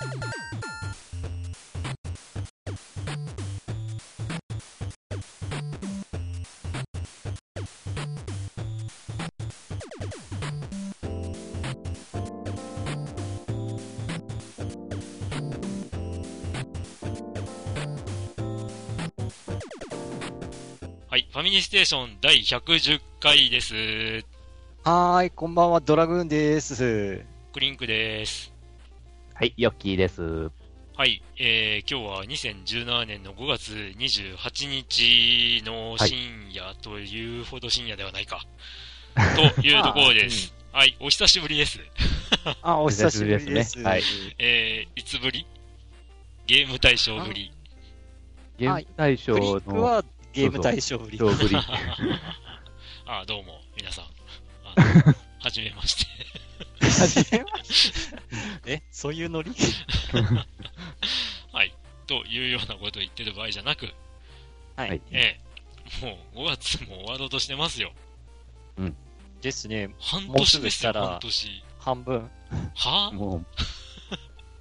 はい、ファミリーステーション第110回です。はーい、こんばんは、ドラグーンです。クリンクです。はい、ヨッキーです。はい、えー、今日は2017年の5月28日の深夜というほど深夜ではないか。というところです。はい、お久しぶりです。あ、お久しぶりです。ねはいえー、いつぶり？ゲーム大賞ぶり。ゲーム大賞のはゲーム対象売り。賞ぶり。あ、どうも、皆さん。はじめまして。え、そういうノリ？はい、というようなことを言ってる場合じゃなく、ははいい。えー、もう5月も終わろうとしてますよ。ですね。半もうす年ですよ、ぐしたら半年。半分。はも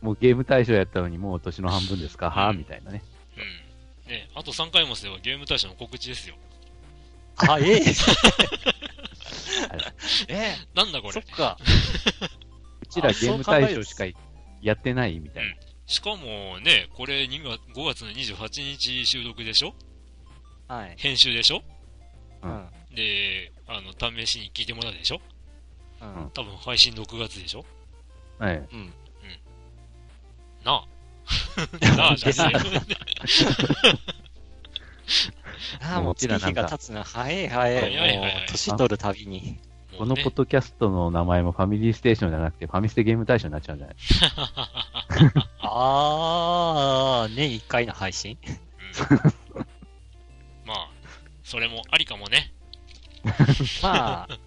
う、もうゲーム大賞やったのにもう年の半分ですか？はぁみたいなね。うん。ね、あと3回もすればゲーム大賞の告知ですよ。あ、え ええなんだこれ。そっか。うちらゲーム大賞しかやってないみたいな。しかもね、これ2月5月の28日収録でしょ？はい。編集でしょ？うん。うん。で、あの、試しに聞いてもらうでしょ？うん。多分配信6月でしょ？はい。うん。なあ。なあ、じゃねああ、もう月日が経つな。早い早い。年取るたびに。このポッドキャストの名前もファミリーステーションじゃなくてファミステゲーム大賞になっちゃうんじゃない？あー、年一回の配信？うんまあ、それもありかもね。まあ、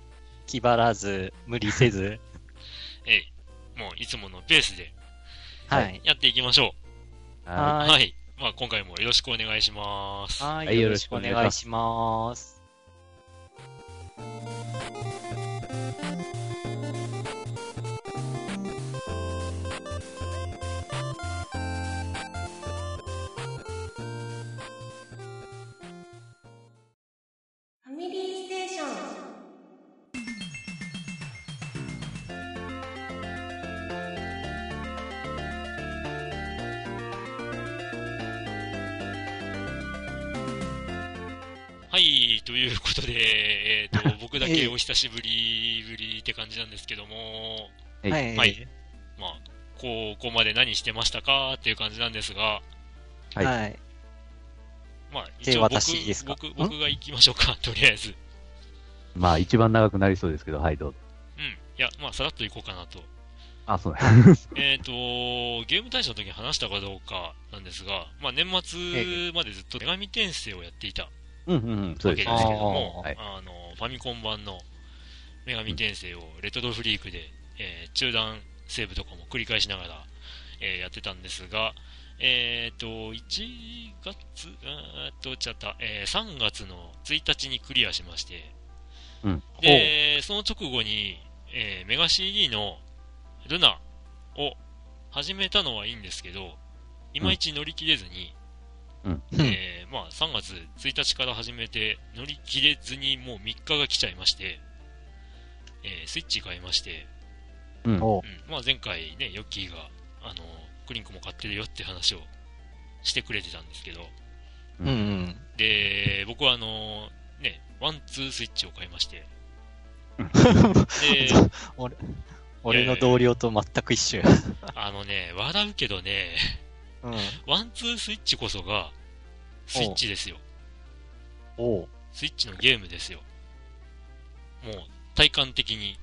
気張らず、無理せず。ええ。もういつものペースではい。やっていきましょう。はははい。まあ今回もよろしくお願いします。は。はいいよろしくお願いします。い、ということで、えっ、と、僕だけお久しぶりぶりって感じなんですけども、いはい。はいまあ、ここまで何してましたかっていう感じなんですが、はいはい。まあ、で一応僕私ですか？僕、僕が行きましょうか、とりあえず。い。まあ一番長くなりそうですけど、はい、どうぞ。うん。いや、まあ、さらっと行こうかなと。あ、そうだ。えっと、ゲーム大賞の時に話したかどうかなんですが、まあ、年末までずっと手紙転生をやっていたうんうんうん、そうですわけ。ども、はいあの、ファミコン版の女神転生をレトロフリークで、えー中断セーブとかも繰り返しながら、えーやってたんですが、えっ、と、1月、あーっと、ちゃった、えー3月の1日にクリアしまして、うんで、その直後に、えーメガ CD のルナを始めたのはいいんですけど、いまいち乗り切れずに、うんえーまあ、3月1日から始めて乗り切れずにもう3日が来ちゃいまして、えースイッチ買いまして、うん。おうんまあ、前回ね、ヨッキーが、あの、クリンクも買ってるよって話をしてくれてたんですけど、うんうん。で、僕はあの、ね、ワン、ツースイッチを買いまして、で、俺、俺の同僚と全く一緒や。あのね、笑うけどね、うん。ワン、ツースイッチこそが、スイッチですよ。スイッチのゲームですよ。もう、体感的に。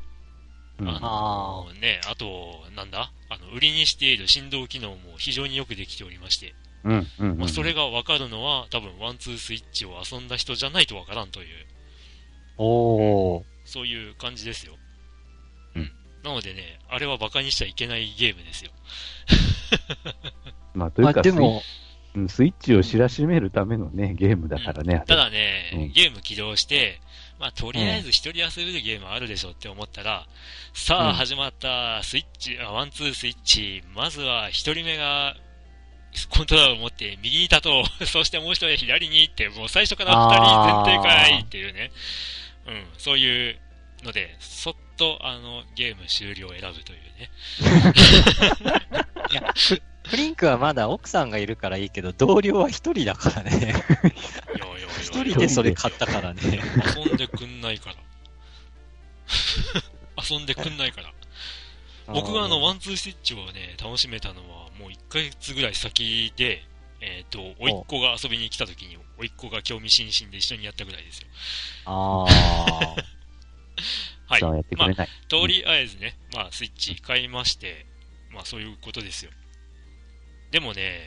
うんあのね、あと、なんだ？あの、売りにしている振動機能も非常によくできておりまして、うん。うん。まあ、それがわかるのは、多分、ワン、ツースイッチを遊んだ人じゃないとわからんという、おー。そういう感じですよ。うん。なのでね、あれは馬鹿にしちゃいけないゲームですよ。まあ、というあ、か、でも、スイッチを知らしめるためのね、ゲームだからね。ただね、うんゲーム起動して、まあ、とりあえず一人遊べるゲームあるでしょって思ったら、さあ、うん始まった、スイッチ、あワンツースイッチ、まずは一人目が、コントローラーを持って右に立とう、そしてもう一人左にって、もう最初から二人前提かいっていうね。うん、そういうので、そっと、あの、ゲーム終了を選ぶというね。いや、フフリンクはまだ奥さんがいるからいいけど、同僚は一人だからね。一人でそれ買ったからね。遊んでくんないから。遊んでくんないから。僕があの、ワンツースイッチをね、楽しめたのは、もう1ヶ月ぐらい先で、えっ、と、甥っ子が遊びに来た時に、甥っ子が興味津々で一緒にやったぐらいですよ。あ あ。はい。まあ。とりあえずね、まあ、スイッチ買いまして、まあ、そういうことですよ。でもね、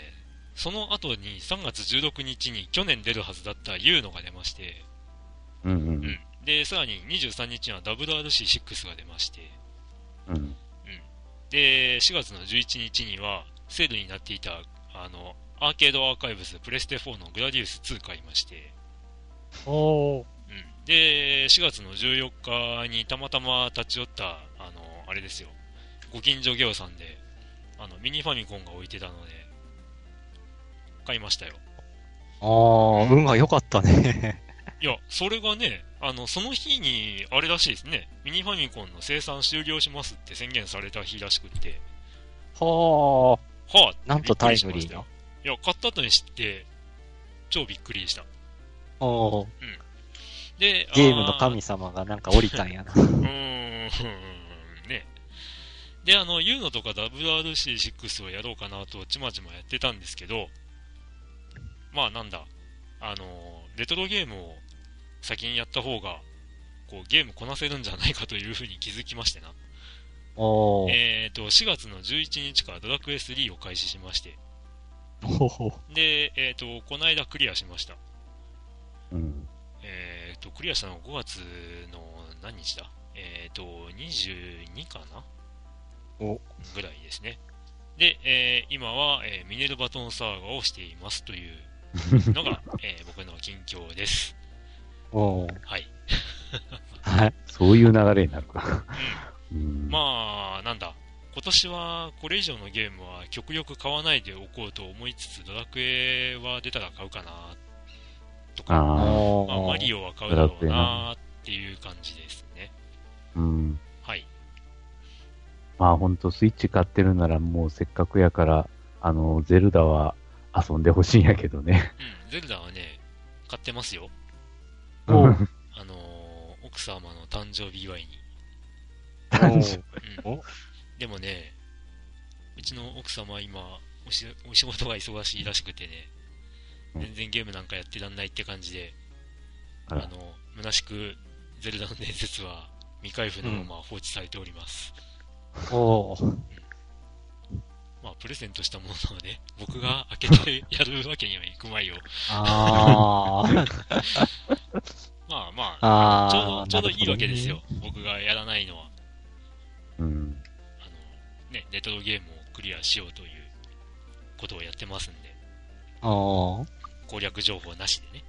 その後に3月16日に去年出るはずだったユーノが出まして、うんううんん。で、さらに23日には WRC6 が出まして、うん。で、4月の11日には、セールになっていた、あの、アーケードアーカイブスプレステ4のグラディウス2買いまして、おー。うん。で、4月の14日にたまたま立ち寄った、あの、あれですよ、ご近所業さんで、あの、ミニファミコンが置いてたので、買いましたよ。ああ、運が良かったね。いや、それがね、あの、その日に、あれらしいですね、ミニファミコンの生産終了しますって宣言された日らしくって、ははあってなんとタイムリーな。いや、買った後に知って、超びっくりでした。あ。おーで、ゲームのあ神様がなんか降りたんやな。うーん、ね。で、あの、ユーノとか WRC6 をやろうかなと、ちまちまやってたんですけど、まあなんだ、あの、レトロゲームを先にやった方が、こう、ゲームこなせるんじゃないかというふうに気づきましてな。えっ、と、4月の11日からドラクエ3を開始しまして、で、えっ、と、この間クリアしました。うん。えっ、と、クリアしたのが5月の何日だ？えっ、と、22かな？おぐらいですね。で、えー今は、えーミネルバトンサーガをしていますという のが、えー僕の近況です。おー。はい。はい。そういう流れになるか。ううんん。まあ、なんだ。今年はこれ以上のゲームは極力買わないでおこうと思いつつ、ドラクエは出たら買うかな、とか、あおまあ、マリオ。オは買うだろうなっていう感じですね。あ。うん。はい。まあほんとスイッチ買ってるならもうせっかくやから、あの、ゼルダは遊んでほしいんやけどね。うん、ゼルダはね、買ってますよ。おうん あのー奥様の誕生日祝いに。単純うんお？でもね、うちの奥様は今おし、お仕事が忙しいらしくてね、うん全然ゲームなんかやってらんないって感じで、あの、虚しく、ゼルダの伝説は未開封のまま放置されております。おー。まあ、プレゼントしたものをね、僕が開けてやるわけにはいくまいよ。あー。まあまあ。ちょうど、ちょうどいいわけですなよ。僕がやらないのは。うん。あの、ね、レトロゲームをクリアしようということをやってますんで、るほどね。攻略情報なしでね。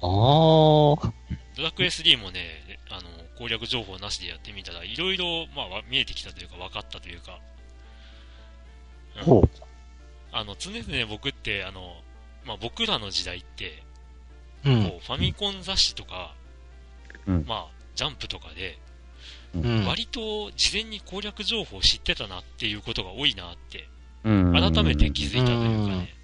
あー。あー。ドラクエ3もね、あの、攻略情報なしでやってみたら、いろいろ、まあ、わ見えてきたというか、分かったというか、うんほう。あの、常々僕って、あの、まあ、僕らの時代って、うん。こう、ファミコン雑誌とか、うんまあ、ジャンプとかで、うん。割と事前に攻略情報を知ってたなっていうことが多いなって、うん。改めて気づいたというかね、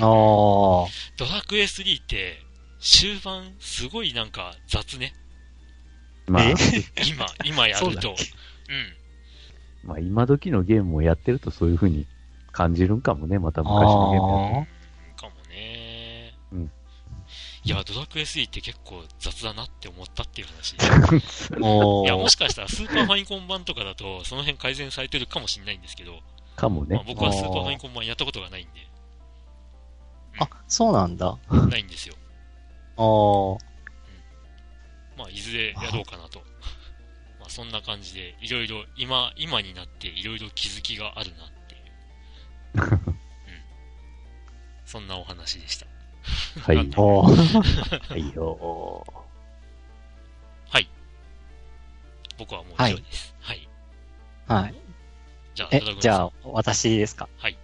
あー。ドラクエ3って、終盤、すごいなんか雑ね。まあえ、今、今やると。そううん。まあ今時のゲームをやってるとそういう風に感じるんかもね、また昔のゲームやと。かもね。うんいや、ドラクエ3って結構雑だなって思ったっていう話。いや、もしかしたらスーパーファミコン版とかだと、その辺改善されてるかもしれないんですけど、かもまあ、ね。僕はスーパーファミコン版やったことがないんで、あ、そうなんだ。ないんですよ。あー。まあ、いずれやろうかなと。まあ、そんな感じで、いろいろ、今、今になっていろいろ気づきがあるなっていう。うん。そんなお話でした。はい。なんだおー。はいよ。僕はもう以上です。はい。はい。じゃあ、じゃあ、私ですか？はい。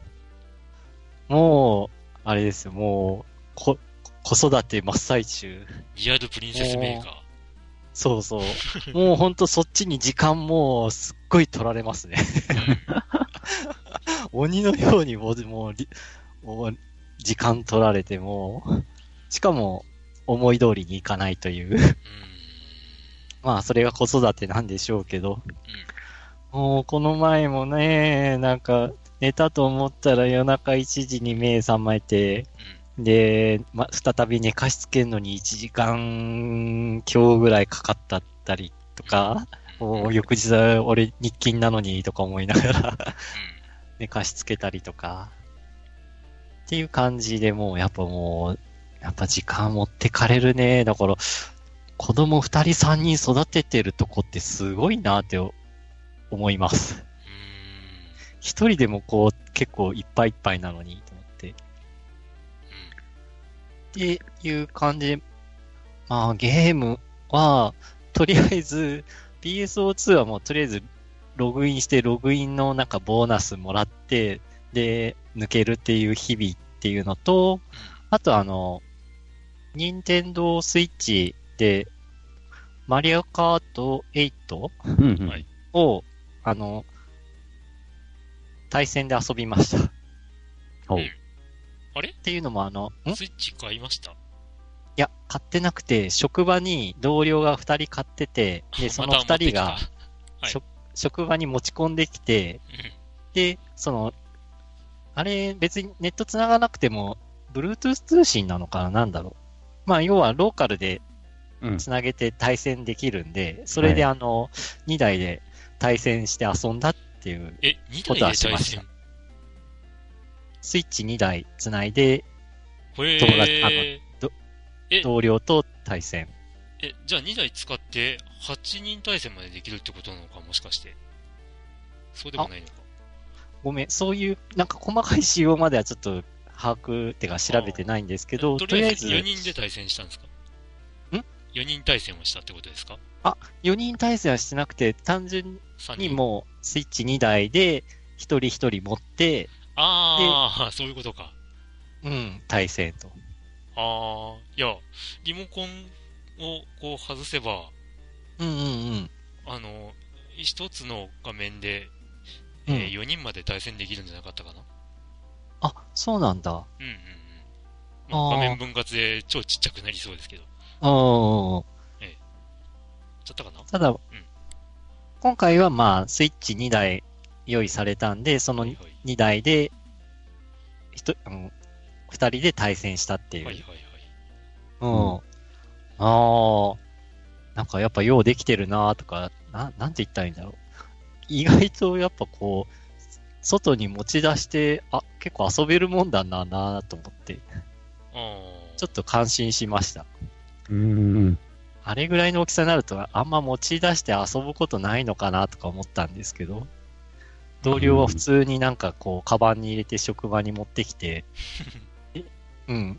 もう、あれですよ、もう、こ、子育て真っ最中。リアルプリンセスメーカー。そうそう。もうほんとそっちに時間もうすっごい取られますね。鬼のようにもう、もう時間取られてもう、しかも思い通りにいかないという。まあ、それが子育てなんでしょうけど。もう、この前もね、なんか、寝たと思ったら夜中1時に目覚めて、で、ま、再び寝かしつけるのに1時間強ぐらいかかったったりとか、もう翌日は俺日勤なのにとか思いながら寝かしつけたりとか、っていう感じでもうやっぱもう、やっぱ時間持ってかれるね。だから、子供二人三人育ててるとこってすごいなって思います。うん。一人でもこう結構いっぱいいっぱいなのにって。いう感じで、まあゲームは、とりあえず PSO2 はもうとりあえずログインしてログインのなんかボーナスもらって、で、抜けるっていう日々っていうのと、あとあの、任天堂スイッチで、マリオカート8うんうんはいを、あの、対戦で遊びました。あれ？ていうのもあの、ん？いスイッチ買いました。や、買ってなくて、職場に同僚が二人買ってて、で、そのまた持ってきた。二人が、はい。職職場に持ち込んできて、うん。で、その、あれ、別にネット繋がなくても、Bluetooth 通信なのかな？なんだろう。まあ、要はローカルでうん。繋げて対戦できるんで、それではあの、2台で対戦して遊んだっていう、え、2こと台で対はしました。戦スイッチ2台繋いで、へ友達あのえ。え同僚と対戦。え、じゃあ2台使って8人対戦までできるってことなのかもしかして。そうでもないのか。ごめん、そういう、なんか細かい仕様まではちょっと把握ってか調べてないんですけど、とりあえずとりあえ4人で対戦したんですか？ん ?4 人対戦をしたってことですか？4人対戦はしてなくて、単純 ?3 に人。もうスイッチ2台で、一人一人持って、ああ、そういうことか。うん、対戦と。ああ、いや、リモコンをこう外せば、うんうんうん。あの、一つの画面で、うんえー4人まで対戦できるんじゃなかったかな？あ、そうなんだ。うんうんうん。まあ、画面分割で超ちっちゃくなりそうですけど。うん。ちゃったかな？ただ、今回はまあ、スイッチ2台用意されたんで、そのはいはい。2台で、ひと、あの、2人で対戦したっていう。はいはいはい。うん。ああ、なんかやっぱようできてるなとか、な、なんて言ったらいいんだろう。意外とやっぱこう、外に持ち出して、あ、結構遊べるもんだななと思って。ちょっと感心しました。うん。あれぐらいの大きさになると、あんま持ち出して遊ぶことないのかなとか思ったんですけど、同僚は普通になんかこう、カバンに入れて職場に持ってきて、えうん。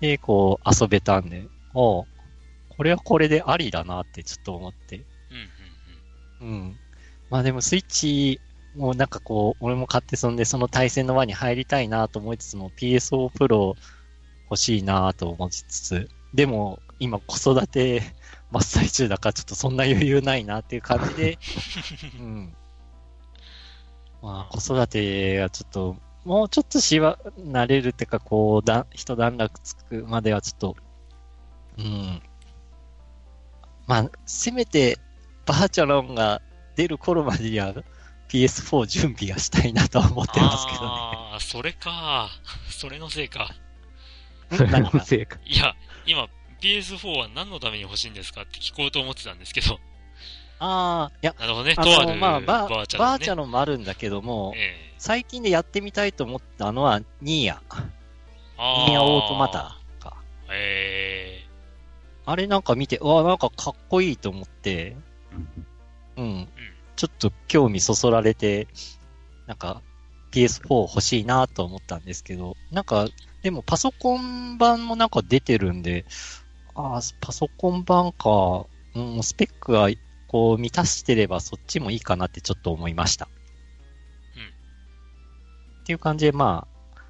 で、こう、遊べたんで、おうこれはこれでありだなってちょっと思って。うんうんうん。まあでもスイッチ、もうなんかこう、俺も買ってそんでその対戦の輪に入りたいなと思いつつも PSO Pro 欲しいなと思いつつ、でも今子育て真っ最中だからちょっとそんな余裕ないなっていう感じで、うん。まあ子育てはちょっと、もうちょっとしわ、慣れるっていうかこう、だ、一段落つくまではちょっと、うん。まあ、せめてバーチャロンが出る頃までには PS4 準備がしたいなとは思ってますけどね。ああ、それか。それのせいか。それのせいか。いや、今、PS4 は何のために欲しいんですかって聞こうと思ってたんですけど。ああ、いや、なるほどね。あとあるの、まあ、ババーチャル、ね。バーチャロンもあるんだけども、え最近でやってみたいと思ったのは、ニーヤ。ニーヤオートマタか。えあれなんか見て、うわ、なんかかっこいいと思って、うん。ちょっと興味そそられて、なんか PS4 欲しいなと思ったんですけど、なんか、でもパソコン版もなんか出てるんで、ああ、パソコン版か、うん、スペックがこう満たしてればそっちもいいかなってちょっと思いました。うんっていう感じで、まあ、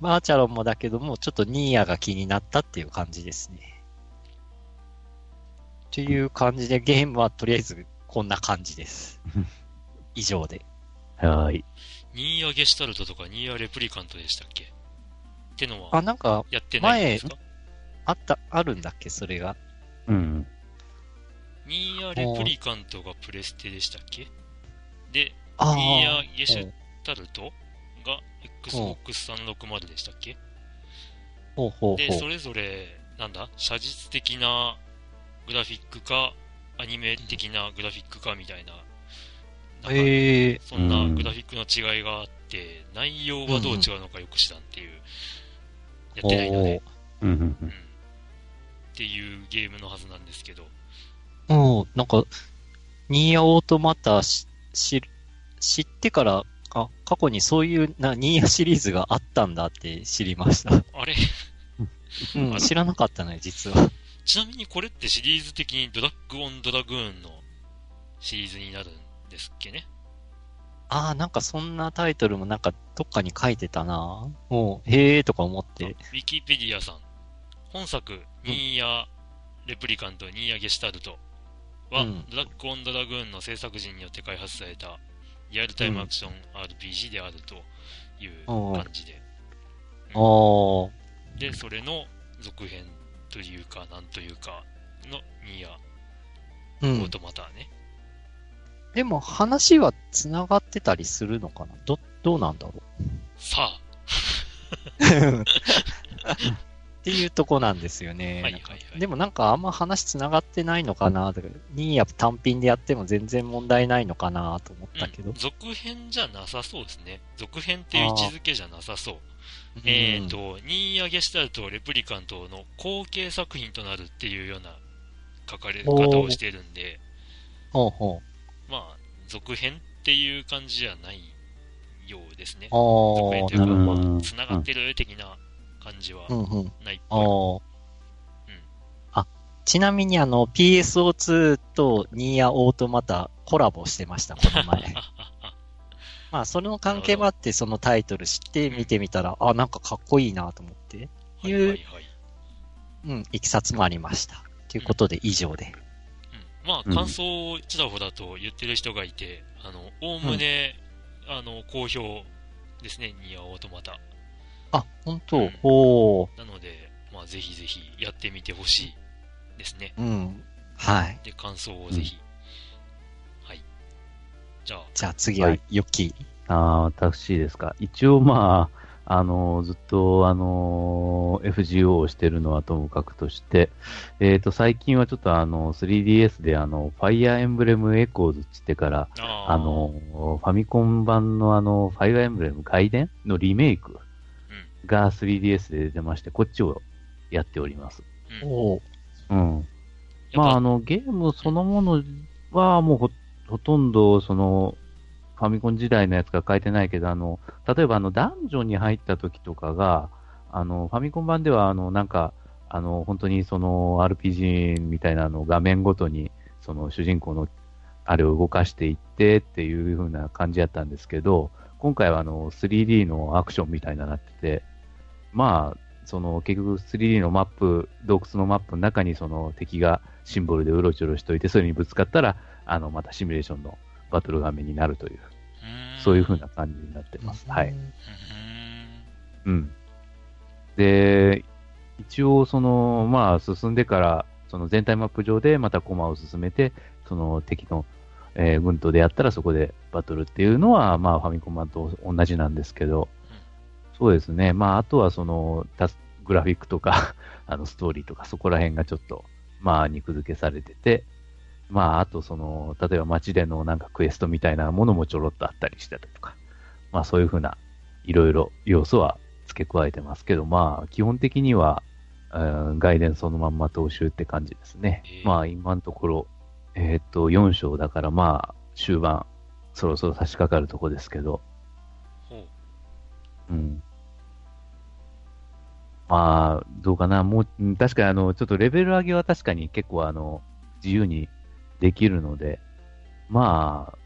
バーチャロンもだけども、ちょっとニーヤが気になったっていう感じですね。という感じで、ゲームはとりあえずこんな感じです。以上で。はーい。ニーヤゲシュタルトとかニーヤレプリカントでしたっけ？ってのあ、はなんか、やってないんですか？あった、あるんだっけ、それが。うん。ニーヤレプリカントがプレステでしたっけで、あニーヤあ。ゲシュタルトが Xbox360 でしたっけで、それぞれ、なんだ写実的なグラフィックか、アニメ的なグラフィックかみたいな、なんかそんなグラフィックの違いがあって、内容はどう違うのかよく知らんっていう、やってないので、うん。っていうゲームのはずなんですけど、うん、なんか、ニーヤオートマタし知知ってから、あ、過去にそういうな、ニーヤシリーズがあったんだって知りました。あれ？うん、知らなかったね、実は。ちなみにこれってシリーズ的にドラッグオンドラグーンのシリーズになるんですっけね？ああ、なんかそんなタイトルもなんかどっかに書いてたな。もう、へえとか思って。ウィキペディアさん。本作、ニーヤレプリカント、ニーヤゲシュタルトは、うん。ドラッグオンドラグーンの制作陣によって開発されたリアルタイムアクション RPG であるという感じで。ああ、で、それの続編というか、なんというか、のニーヤうん。オートマターね。でも話は繋がってたりするのかな？ど、どうなんだろさあ、う っていうとこなんですよね。はいはいはい。でもなんかあんま話繋がってないのかなとか、ニーヤ単品でやっても全然問題ないのかなと思ったけどうん。続編じゃなさそうですね。続編っていう位置づけじゃなさそう。えっ、と、ニーヤゲシュタルト、レプリカントの後継作品となるっていうような書かれ方をしてるんで、ほうほまあ、続編っていう感じじゃないようですね。続編というか、あ、繋がってる的な感じはうんうん。ないっあぽあ。あ、ちなみにあの PSO2 とニーヤオートマタコラボしてました、このい。前。まあ、それの関係もあって、そのタイトル知って見てみたら、あ、なんかかっこいいなと思って、はいはいはい。うん、いきさつもありました。ということで、以上で。うん、まあ、うん感想をちらほらと言ってる人がいて、あの、おおむね、あの、好評ですね、ニアオートマタ。あ、本当、うんおー、なので、まあ、ぜひぜひやってみてほしいですね。うん。はい。で、感想をぜひ。はい。じゃあ、じゃあ次ははい、ヨッキー。ああ、私ですか。一応まあ、あの、ずっと、あの、FGO をしてるのはともかくとして、えっ、と、最近はちょっとあの、3DS であの、ファイアーエンブレムエコーズっつってから、あの、ファミコン版のあの、ファイアーエンブレム外伝のリメイクが 3DS で出まして、こっちをやっております。おー、うん。まあ、あの、ゲームそのものはもうほ、ほとんど、その、ファミコン時代のやつが書いてないけど、あの、例えばあの、ダンジョンに入った時とかが、あの、ファミコン版では、あの、なんか、あの、本当にその、RPG みたいなの画面ごとに、その、主人公の、あれを動かしていってっていう風な感じやったんですけど、今回はあの、3D のアクションみたいななってて、まあ、その結局 3D のマップ、洞窟のマップの中にその敵がシンボルでうろちょろしといて、それにぶつかったら、あの、またシミュレーションのバトル画面になるという、そういう風な感じになってます。はい。うーんうん。で、一応その、まあ進んでから、その全体マップ上でまたコマを進めて、その敵の、えー軍と出会ったらそこでバトルっていうのは、まあファミコン版と同じなんですけど、そうですね。まああとはその、グラフィックとか、あのストーリーとかそこら辺がちょっと、まあ肉付けされてて、まああとその、例えば街でのなんかクエストみたいなものもちょろっとあったりしてたりとか、まあそういうふうないろいろ要素は付け加えてますけど、まあ、基本的には、うん外伝そのまんま踏襲って感じですねへ。えまあ、今のところ、えーっと、4章だから、まあ、終盤、そろそろ差し掛かるとこですけど、ほう。うん。まあ、どうかな。もう、うん確かにあの、ちょっとレベル上げは確かに結構あの、自由にできるので、まあ、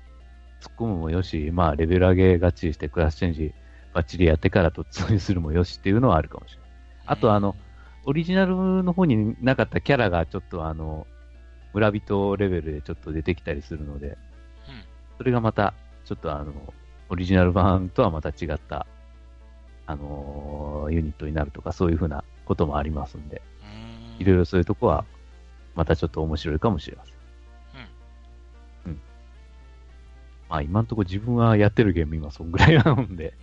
突っ込むもよし、まあ、レベル上げがっちりしてクラスチェンジバッチリやってから突入するもよしっていうのはあるかもしれない。あと、あの、オリジナルの方になかったキャラがちょっとあの、村人レベルでちょっと出てきたりするので、それがまた、ちょっとあの、オリジナル版とはまた違った、あのー、ユニットになるとか、そういうふうなこともありますんで、いろいろそういうとこは、またちょっと面白いかもしれません。うん。うん。まあ今んとこ自分はやってるゲーム今そんぐらいなので、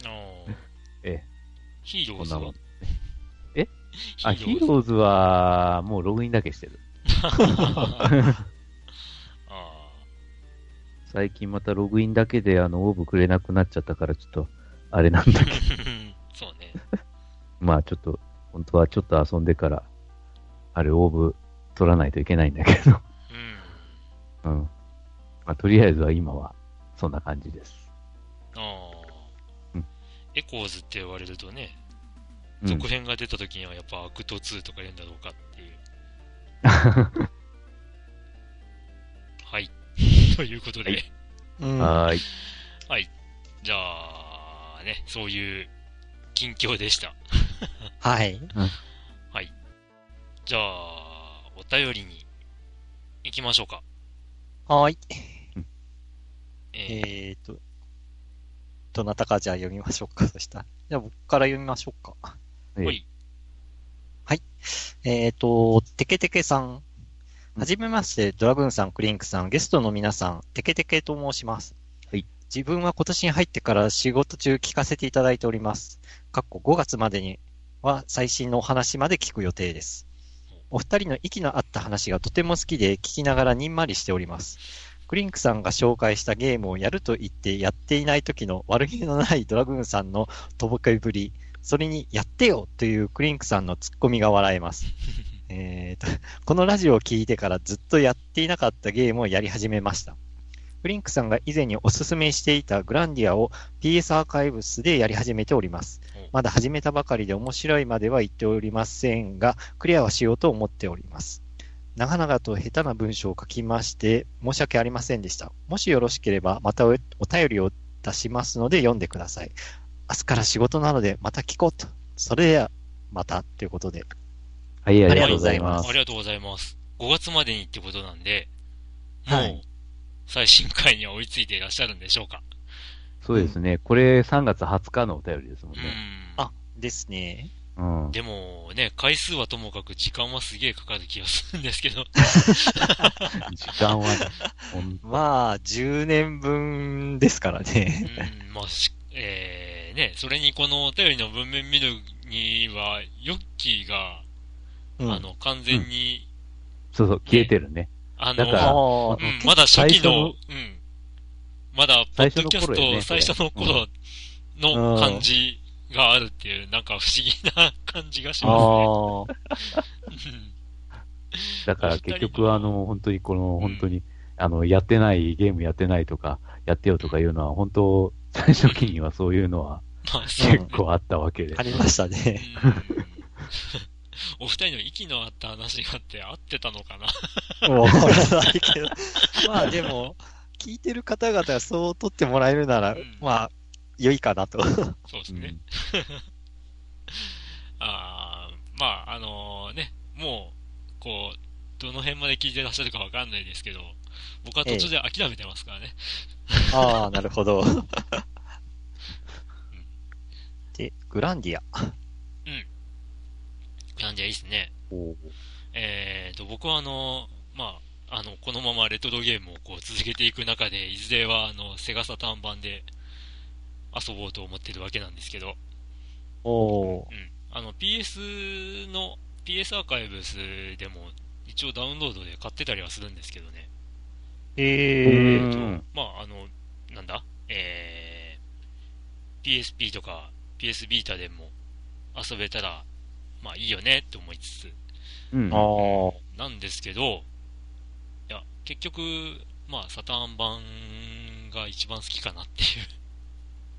ええ。ヒーローズは？え？あ、ヒーローズは、もうログインだけしてる。最近またログインだけであの、オーブくれなくなっちゃったから、ちょっと、あれなんだけど。まあちょっと、本当はちょっと遊んでから、あれ、オーブ取らないといけないんだけど。うん。うん。まあとりあえずは今は、そんな感じです。ああ。うん。エコーズって言われるとね、続編が出た時にはやっぱアクト2とか言うんだろうかっていう。はい。ということで。はい。はい。じゃあ、ね、そういう近況でした。はい。はい。じゃあ、お便りに行きましょうか。はい。えー、えーと、どなたかじゃあ読みましょうか、そしたら。じゃあ僕から読みましょうか。はい。はい。えっ、ー、と、テケテケさん。はじめまして、ドラグーンさん、クリンクさん、ゲストの皆さん、テケテケと申します。はい。自分は今年に入ってから仕事中聞かせていただいております。かっこ5月までには最新のお話まで聞く予定です。お二人の息の合った話がとても好きで聞きながらにんまりしております。クリンクさんが紹介したゲームをやると言ってやっていない時の悪気のないドラグーンさんのとぼけぶり、それに、やってよというクリンクさんのツッコミが笑えます。えと、このラジオを聞いてからずっとやっていなかったゲームをやり始めました。クリンクさんが以前におすすめしていたグランディアを PS アーカイブスでやり始めております。まだ始めたばかりで面白いまでは言っておりませんが、クリアはしようと思っております。長々と下手な文章を書きまして、申し訳ありませんでした。もしよろしければ、またお便りを出しますので読んでください。明日から仕事なのでまた聞こうと。それでは、また、ということで。はい、ありがとうございます。ありがとうございます。5月までにってことなんで、もう、最新回には追いついていらっしゃるんでしょうか。そうですね。これ3月20日のお便りですもんね。うん。あ、ですね。うん。でもね、回数はともかく時間はすげえかかる気がするんですけど。時間はね、まあ、10年分ですからね。うん、まあ、えーね、それにこのお便りの文面見るには、ヨッキーが、うん、あの、完全に、うん、そうそう、消えてるね。あの、うん、まだ初期の、うん、まだ、ポッドキャスト最初の頃の感じがあるっていう、なんか不思議な感じがしますね。だから結局、あの、本当にこの、本当に、あの、やってない、ゲームやってないとか、やってよとかいうのは、本当、最初期にはそういうのは、結構あったわけで。ありましたね。お二人の息の合った話があって合ってたのかな？わからないけど。まあでも、聞いてる方々がそう取ってもらえるなら、うん、まあ、良いかなと。そうですね。うん、あまあ、あのー、ね、もう、こう、どの辺まで聞いてらっしゃるかわかんないですけど、僕は途中で諦めてますからね。ええ、ああ、なるほど。で、グランディア。うん。グランディアいいっすね。えっ、ー、と、僕はあの、まあ、あの、このままレトロゲームをこう続けていく中で、いずれはあの、セガサターン版で遊ぼうと思ってるわけなんですけど。おうん。あの、PS の、PS アーカイブスでも一応ダウンロードで買ってたりはするんですけどね。えー。と、まあ、あの、なんだ？えー、PSP とか PS ビータでも遊べたら、まあいいよねって思いつつ、うん、なんですけど、いや、結局、まあサターン版が一番好きかなっていう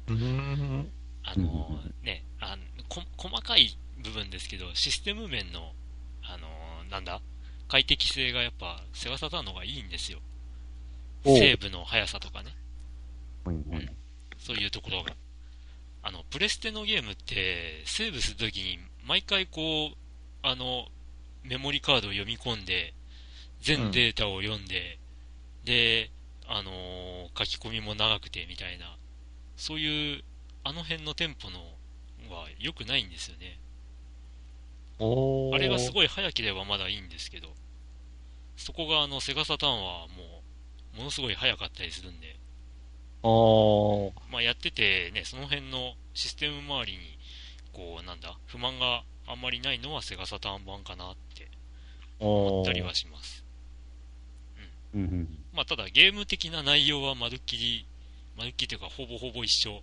あの、ね、あのこ、細かい部分ですけど、システム面の、あの、なんだ？快適性がやっぱ、セガサターンの方がいいんですよ。セーブの速さとかね。はいはい。そういうところが。あの、プレステのゲームって、セーブするときに、毎回こう、あの、メモリカードを読み込んで、全データを読んで、で、あのー書き込みも長くてみたいな、そういう、あの辺のテンポのは良くないんですよね。あれがすい。ごい早ければまだいいんですけど、そこがあの、セガサターンはもう、ものすごい早かったりするんで。まあ、やっててね、その辺のシステム周りに、こう、なんだ、不満があんまりないのはセガサターン版かなって思おったりー。はします。うんうんまあ、ただゲーム的な内容はまるっきり、まるっきりというか、ほぼほぼ一緒。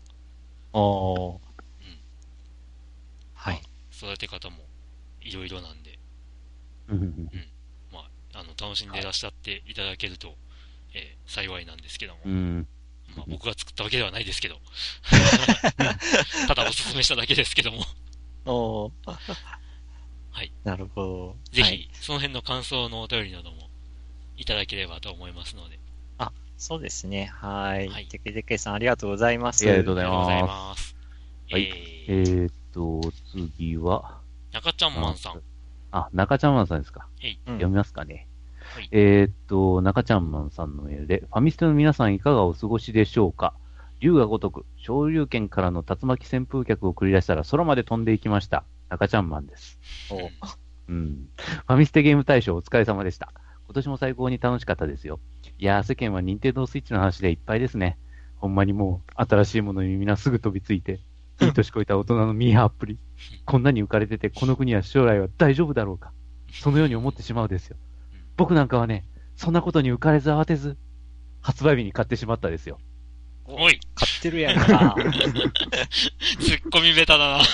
おー。はい。育て方もいろいろなんで、うんうんうんまあ、あの、楽しんでいらっしゃっていただけると、えー幸いなんですけども、うん。まあ、僕が作ったわけではないですけど、ただおすすめしただけですけども、おー。はい。なるほど。ぜひ、はいその辺の感想のお便りなどもいただければと思いますので、そうですね。はい。はいてけてけさん、ありがとうございます。ありがとうございまます。す。はいえっと、次は、中ちゃんマンさん。あ、中ちゃんマンさんですか。えいうん読みますかね。はいえーっと、中ちゃんマンさんのメールで、ファミステの皆さんいかがお過ごしでしょうか竜が如く、昇竜拳からの竜巻旋風脚を繰り出したら空まで飛んでいきました。中ちゃんマンです。おーうん。ファミステゲーム大賞お疲れ様でした。今年も最高に楽しかったですよ。いやー、世間は任天堂スイッチの話でいっぱいですね。ほんまにもう、新しいものにみんなすぐ飛びついて、いい年こいた大人のミーハーっぷり。こんなに浮かれてて、この国は将来は大丈夫だろうか。そのように思ってしまうですよ。僕なんかはね、そんなことに浮かれず慌てず、発売日に買ってしまったですよ。おい、買ってるやんか。ツッコミベタだな。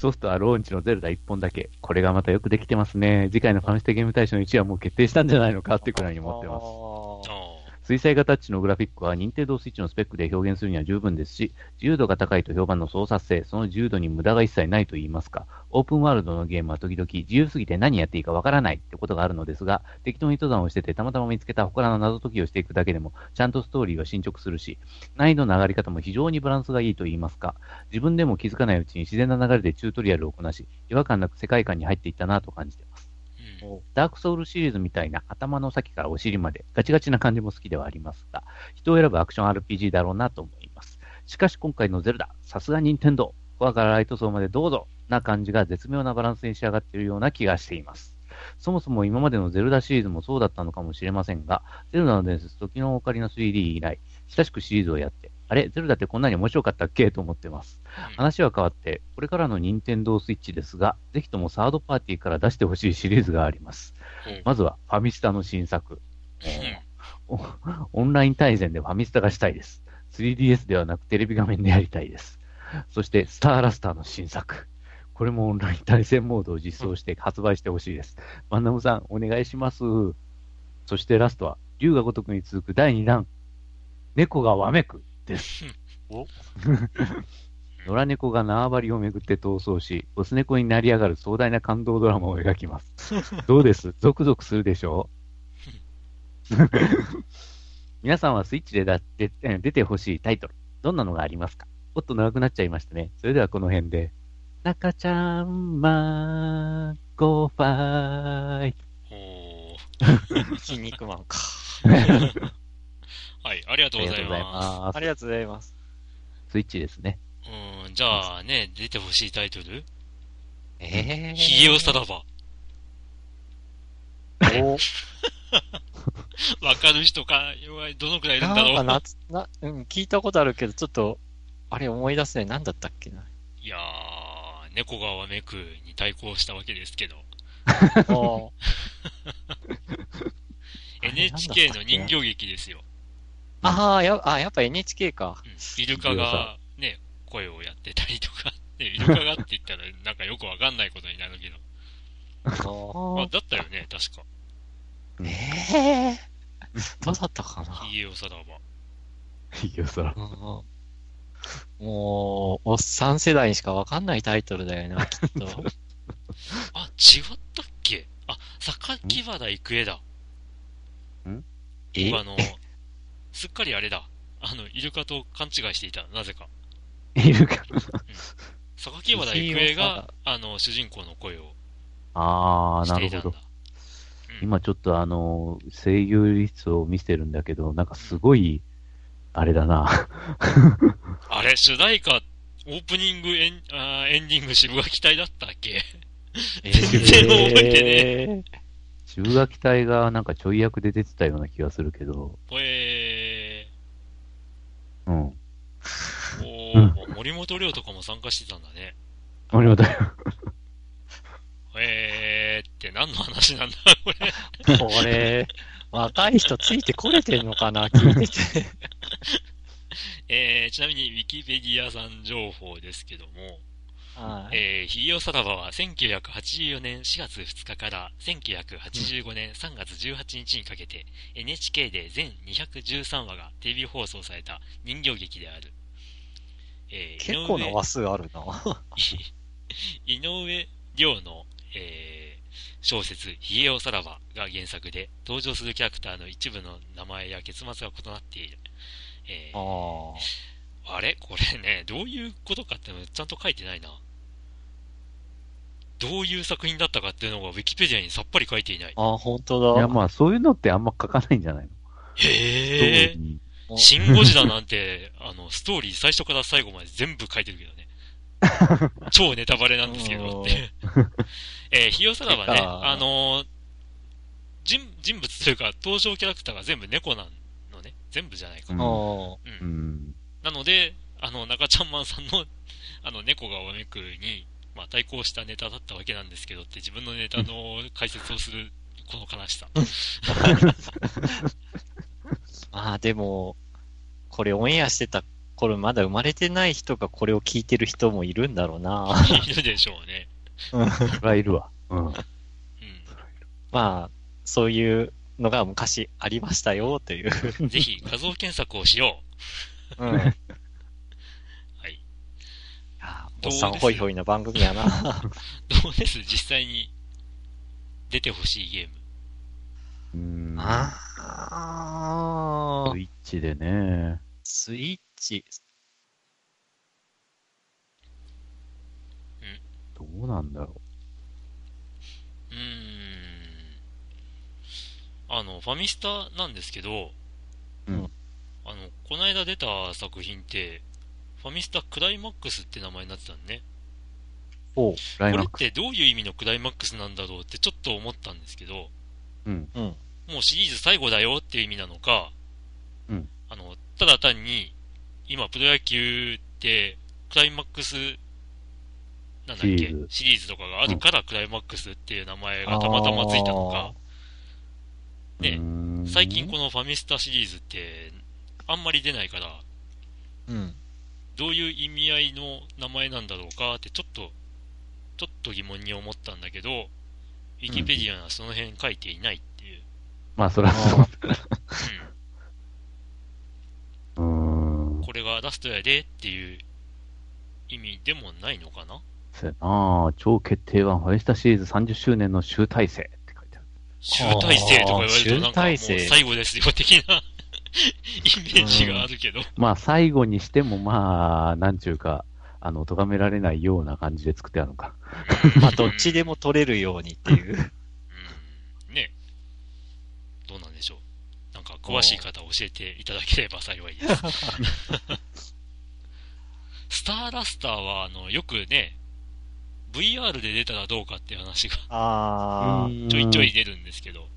ソフトはローンチのゼルダ1本だけ。これがまたよくできてますね。次回のファミステゲーム大賞の1位はもう決定したんじゃないのかってくらいに思ってます。水彩画タッチのグラフィックは任天堂スイッチのスペックで表現するには十分ですし、自由度が高いと評判の操作性、その自由度に無駄が一切ないと言いますか、オープンワールドのゲームは時々自由すぎて何やっていいかわからないってことがあるのですが、適当に登山をしててたまたま見つけた他の謎解きをしていくだけでも、ちゃんとストーリーは進捗するし、難易度の上がり方も非常にバランスがいいと言いますか、自分でも気づかないうちに自然な流れでチュートリアルをこなし、違和感なく世界観に入っていったなと感じています。ダークソウルシリーズみたいな頭の先からお尻までガチガチな感じも好きではありますが、人を選ぶアクション RPG だろうなと思います。しかし今回のゼルダ、さすが任天堂コアからライト層までどうぞな感じが絶妙なバランスに仕上がっているような気がしています。そもそも今までのゼルダシリーズもそうだったのかもしれませんが、ゼルダの伝説、時のオカリナ 3D 以来、親しくシリーズをやって、あれゼルダってこんなに面白かったっけ？と思ってます。話は変わって、これからの任天堂スイッチですが、ぜひともサードパーティーから出してほしいシリーズがあります。うんまずはファミスタの新作。オンライン対戦でファミスタがしたいです。3DS ではなくテレビ画面でやりたいです。そして、スターラスターの新作。これもオンライン対戦モードを実装して発売してほしいです。バンナムさん、お願いします。そしてラストは、竜が如くに続く第2弾。猫がわめくです。お？野良猫が縄張りをめぐって逃走し、オス猫になり上がる壮大な感動ドラマを描きます。どうです？ゾクゾクするでしょ？う 皆さんはスイッチでだでえ出てほしいタイトル、どんなのがありますか？もっと長くなっちゃいましたね。それではこの辺で。中ちゃんまんごファイ。お筋肉マンか。ーはい、ありがとうございまますあ。りがとうございます。スイッチですね。す。うん、じゃあね、出てほしいタイトル？ええヒゲオさらば。おわかる人か、弱い、どのくらいいるんだろう。なんかなつな、うん、聞いたことあるけど、ちょっと、あれ思い出せない。なんだったっけな。いやー、猫がわめくに対抗したわけですけど、お NHK の人形劇ですよ。ああ、や、あ、やっぱ NHK か。うんイルカがね、声をやってたりとか、ね、イルカがって言ったらなんかよくわかんないことになるけど。あ、だったよね、確か。ええどうだったかな。ヒゲオさらば。いいよ、そら。うんもう、おっさん世代にしかわかんないタイトルだよな、きっと。あ、違ったっけ？あ、榊原郁恵だ。ん？あの、すっかりあれだ。あの、イルカと勘違いしていた、なぜか。いるか。榊原郁恵が、あの、主人公の声をあー、していたんだ。なるほど。今ちょっとあの、声優率を見せてるんだけど、なんかすごい、あれだな。あれ、主題歌、オープニングエン、あーエンディング渋垣隊だったっけ？え全然覚えてねね中学隊がなんかちょい役で出てたような気がするけど、ぽえうん。ー、おー、森本涼とかも参加してたんだね。森本えーって何の話なんだ、これ。これ、若い人ついてこれてんのかな聞いてて。えー、ちなみに、ウィキペディアさん情報ですけども、はい。えー、ヒゲオサラバは1984年4月2日から1985年3月18日にかけて、NHK で全213話がテレビ放送された人形劇である。えー結構な話数あるな。井上 涼の、えー小説、ヒゲオサラバが原作で、登場するキャラクターの一部の名前や結末が異なっている。えーああれ？これね、どういうことかってのちゃんと書いてないな。どういう作品だったかっていうのがウィキペディアにさっぱり書いていない。あ。あ、本当だ。いや、まあ、そういうのってあんま書かないんじゃないの？へえ。に。シン・ゴジラなんて、あの、ストーリー最初から最後まで全部書いてるけどね。超ネタバレなんですけどって。えー、ヒヨサラはね、あのー人、人物というか登場キャラクターが全部猫なのね。全部じゃないか。うんあうんうん。なので、あの、中ちゃんマンさんの、あの、猫がわめくに、まあ、対抗したネタだったわけなんですけどって、自分のネタの解説をする、この悲しさ。ま あでも、これオンエアしてた頃まだ生まれてない人がこれを聞いてる人もいるんだろうな。いるでしょうね。それはいるわ。うん。うん。まあ、そういうのが昔ありましたよ、という。ぜひ、画像検索をしようん。う。はい。おっさんホイホイな番組やな。どうです？実際に出てほしいゲーム。うん。ああスイッチでね。スイッチ。どうなんだろうーん。あの、ファミスタなんですけど、うんあの、この間出た作品って、ファミスタクライマックスって名前になってたのね。おう。う。ライこれっマックス。てどういう意味のクライマックスなんだろうってちょっと思ったんですけど、うん。うん。もうシリーズ最後だよっていう意味なのか、うんあの、ただ単に、今プロ野球って、クライマックス、なんだっけ？シリーズシリーズとかがあるから、クライマックスっていう名前がたまたまついたのか、ね最近このファミスタシリーズって、あんまり出ないから、うん。どういう意味合いの名前なんだろうかって、ちょっと、ちょっと疑問に思ったんだけど、ウィキペディアにはその辺書いていないっていう。まあ、そらそう。うんん。。これがラストやでっていう意味でもないのかな？そうやな超決定版ファミスタシリーズ30周年の集大成って書いてある。集大成とか言われるとなん集か最後ですよ的な イメージがあるけど。まあ、最後にしても、まあ、なんちゅうか、あの、咎められないような感じで作ってあるのか。まあ、どっちでも取れるようにっていう。うん。ね。どうなんでしょう。なんか詳しい方教えていただければ幸いです。スターラスターは、あの、よくね、VR で出たらどうかっていう話がああ。ちょいちょい出るんですけど、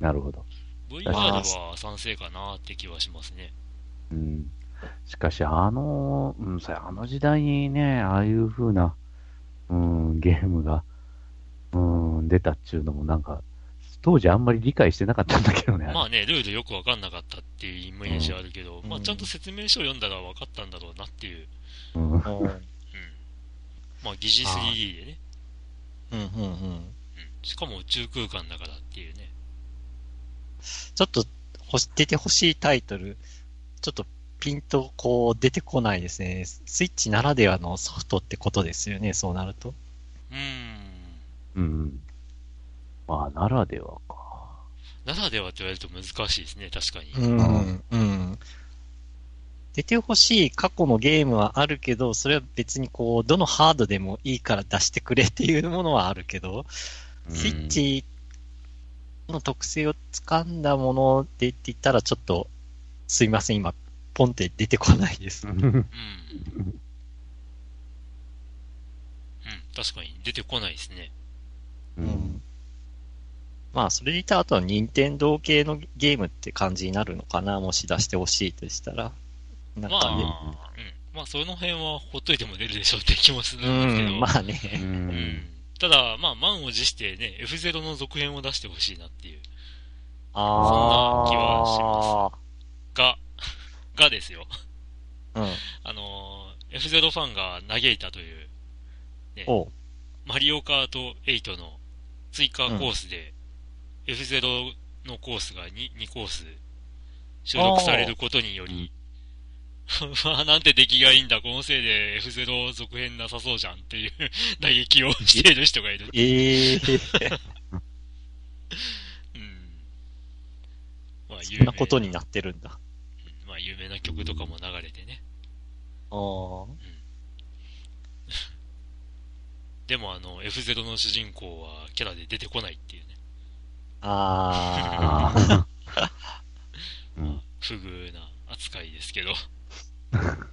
なるほど。うん。VR は賛成かなって気はしますね。うん。しかし、あの、うん、それあの時代にね、ああいう風な、うん、ゲームが、うん、出たっちゅうのもなんか、当時あんまり理解してなかったんだけどね。まあね、ルールよくわかんなかったっていうイメージあるけど、うんまあちゃんと説明書を読んだら分かったんだろうなっていう、うん、うん。うん。まあ疑似 3D でね、うん、うん、うん。うん。しかも宇宙空間だからっていうね。ちょっとほし、出てほしいタイトル、ちょっとピンとこう出てこないですね。スイッチならではのソフトってことですよね、そうなると。うーん。うん。まあ、ならではか。ならではと言われると難しいですね、確かに。うん、うん。出てほしい過去のゲームはあるけど、それは別にこう、どのハードでもいいから出してくれっていうものはあるけど、スイッチの特性を掴んだものでって言ったらちょっと、すいません、今、ポンって出てこないです。うん。うん。うん、確かに出てこないですね。う。うんん。まあ、それで言ったら、あとは任天堂系のゲームって感じになるのかな、もし出してほしいとしたら。なんまあ、かね。うん。まあ、その辺はほっといても出るでしょうって気もするんうですけど。ん、まあうね。うんん。ただ、まあ、満を持してね、F0 の続編を出してほしいなっていう。ああ。そんな気はが、がですよ。うん。あのー、F0 ファンが嘆いたという、おう。マリオカート8の追加コースで、F0 のコースが 2, 2コース収録されることにより、まあなんて出来がいいんだ、このせいで F0 続編なさそうじゃんっていう 打撃をしている人がいる。ええ うん。まあそんなことになってるんだ。うんまあ有名な曲とかも流れてね。ああ。でもあの、F0 の主人公はキャラで出てこないっていうね。あああ。うん。不遇な扱いですけど。あ。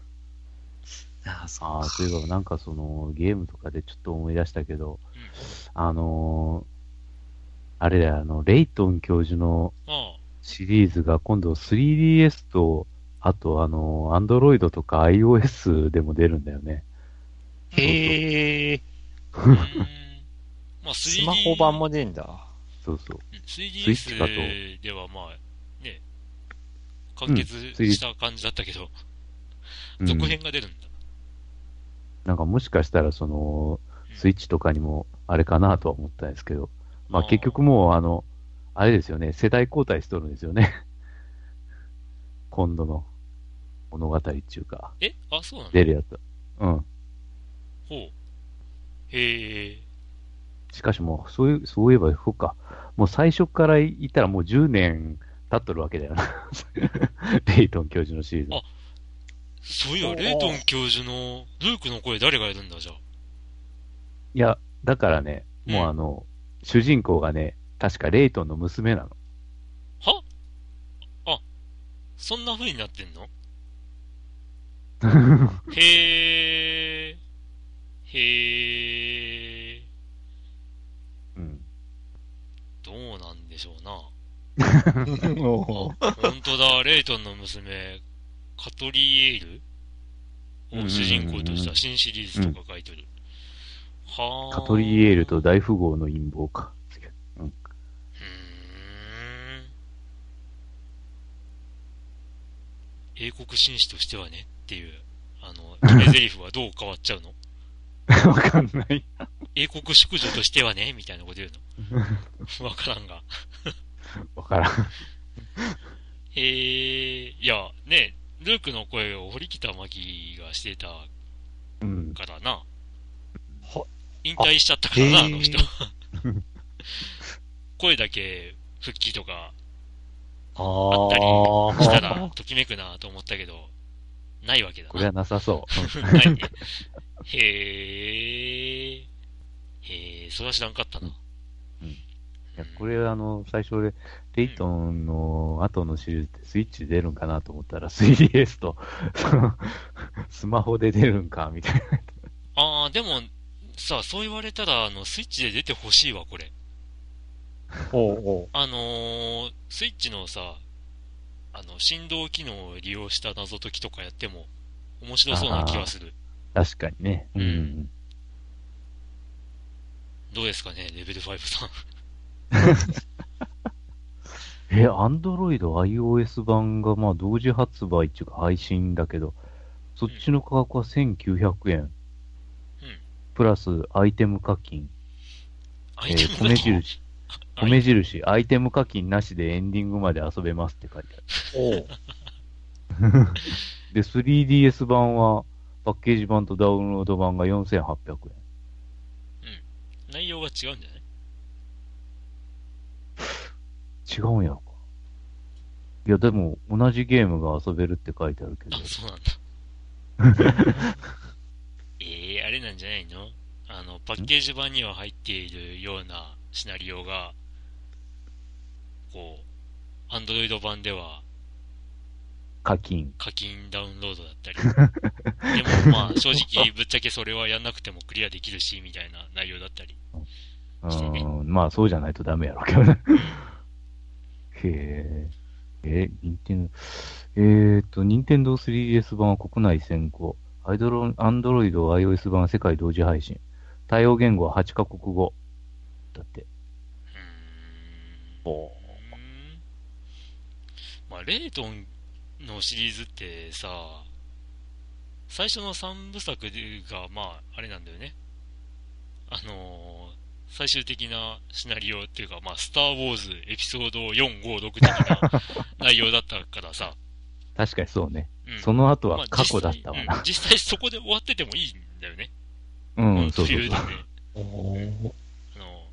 ああ、そうああ、そういえばなんかそのゲームとかでちょっと思い出したけど、あのーあれだよ、あの、レイトン教授のあシリーズが今度 3DS と、あとあの、Android とか iOS でも出るんだよね。へえ。あ。うーん。まあ 3D、スマホ版も出んだ。そうそう。うんスイッチかと 3DS ではまあ、ね、完結した感じだったけど、うん続編が出るんだ。なんかもしかしたらその、スイッチとかにもあれかなとは思ったんですけど、まあ結局もうあの、あれですよね、世代交代しとるんですよね。今度の物語っていうか、え？あ、そうなの？出るやつ。うん。ほう。へえ。しかしもう、そういう、そういえば、そうか。もう最初から言ったらもう10年経っとるわけだよな。レイトン教授のシリーズ。あそういや、レイトン教授のルークの声誰がやるんだ、じゃあ？いや、だからね、もうあの、主人公がね、確かレイトンの娘なの。は？あ、そんな風になってんの？へえ。へえ。うん。どうなんでしょうな。本当だ、レイトンの娘、カトリエール？を主人公とした新シリーズとか書いてる。はあ。カトリエールと大富豪の陰謀か。うん。うーん。英国紳士としてはねっていう、あの、決め台詞はどう変わっちゃうの？わかんない。英国淑女としてはね？みたいなこと言うの？わからんが。わからん。えー、いや、ね、ルークの声を堀北真希がしてたうん。からなは。引退しちゃったからな、ああの人へ。声だけ復帰とかああったりしたらあ。ときめくなと思ったけど、ないわけだな。これはなさそう。ない。へー。へー、それは知らんかったな。いや、これあの、最初で、レイトンの後のシリーズってスイッチで出るんかなと思ったら、3DS と、スマホで出るんか、みたいな。あー、でも、さあ、そう言われたら、あの、スイッチで出てほしいわ、これ。おうおうあのー、スイッチのさ、あの、振動機能を利用した謎解きとかやっても、面白そうな気がする。確かにね。うんうん。どうですかね、レベル5さん。え、アンドロイド、iOS 版がまあ同時発売っていうか配信だけど、そっちの価格は1900円。うん。プラスアイテム課金。アえーイテムだと米印。あ米印、アイテム課金なしでエンディングまで遊べますって書いてある。で、3DS 版は、パッケージ版とダウンロード版が4800円。内容が違うんじゃない？違うんやろか。いや、でも、同じゲームが遊べるって書いてあるけどあ、。そうなんだ。ええあれなんじゃないの？あの、パッケージ版には入っているようなシナリオが、こう、アンドロイド版では課金。課金ダウンロードだったり。でもまあ、正直ぶっちゃけそれはやんなくてもクリアできるし、みたいな内容だったり。うしてねん、まあ、そうじゃないとダメやろうけどね。へえ。え、ニンテンえーと、ニンテンドー 3DS 版は国内先行。アイドロ、アンドロイド、iOS 版は世界同時配信。対応言語は8カ国語。だって。うーん。おーまあ、レイトンのシリーズってさ、最初の3部作が、まあ、あれなんだよね。あのー最終的なシナリオっていうか、まあ、スター・ウォーズエピソード4、5、6的な内容だったからさ、確かにそうね。うん。その後まあは過去だったわな。実際うん実際そこで終わっててもいいんだよね。うん、そうそうそう。フィールドで。おーあの、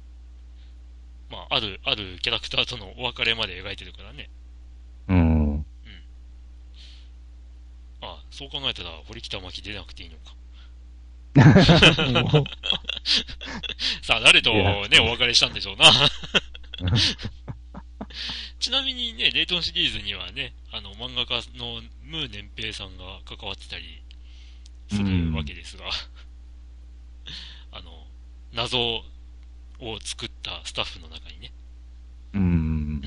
まあ、ある、あるキャラクターとのお別れまで描いてるからね。うん。あそう考えたら、堀北真希出なくていいのか。さあ、誰とね、お別れしたんでしょうな。ちなみにね、レイトンシリーズにはね、あの、漫画家のムー年平さんが関わってたりするわけですが、あの、謎を作ったスタッフの中にね、うん。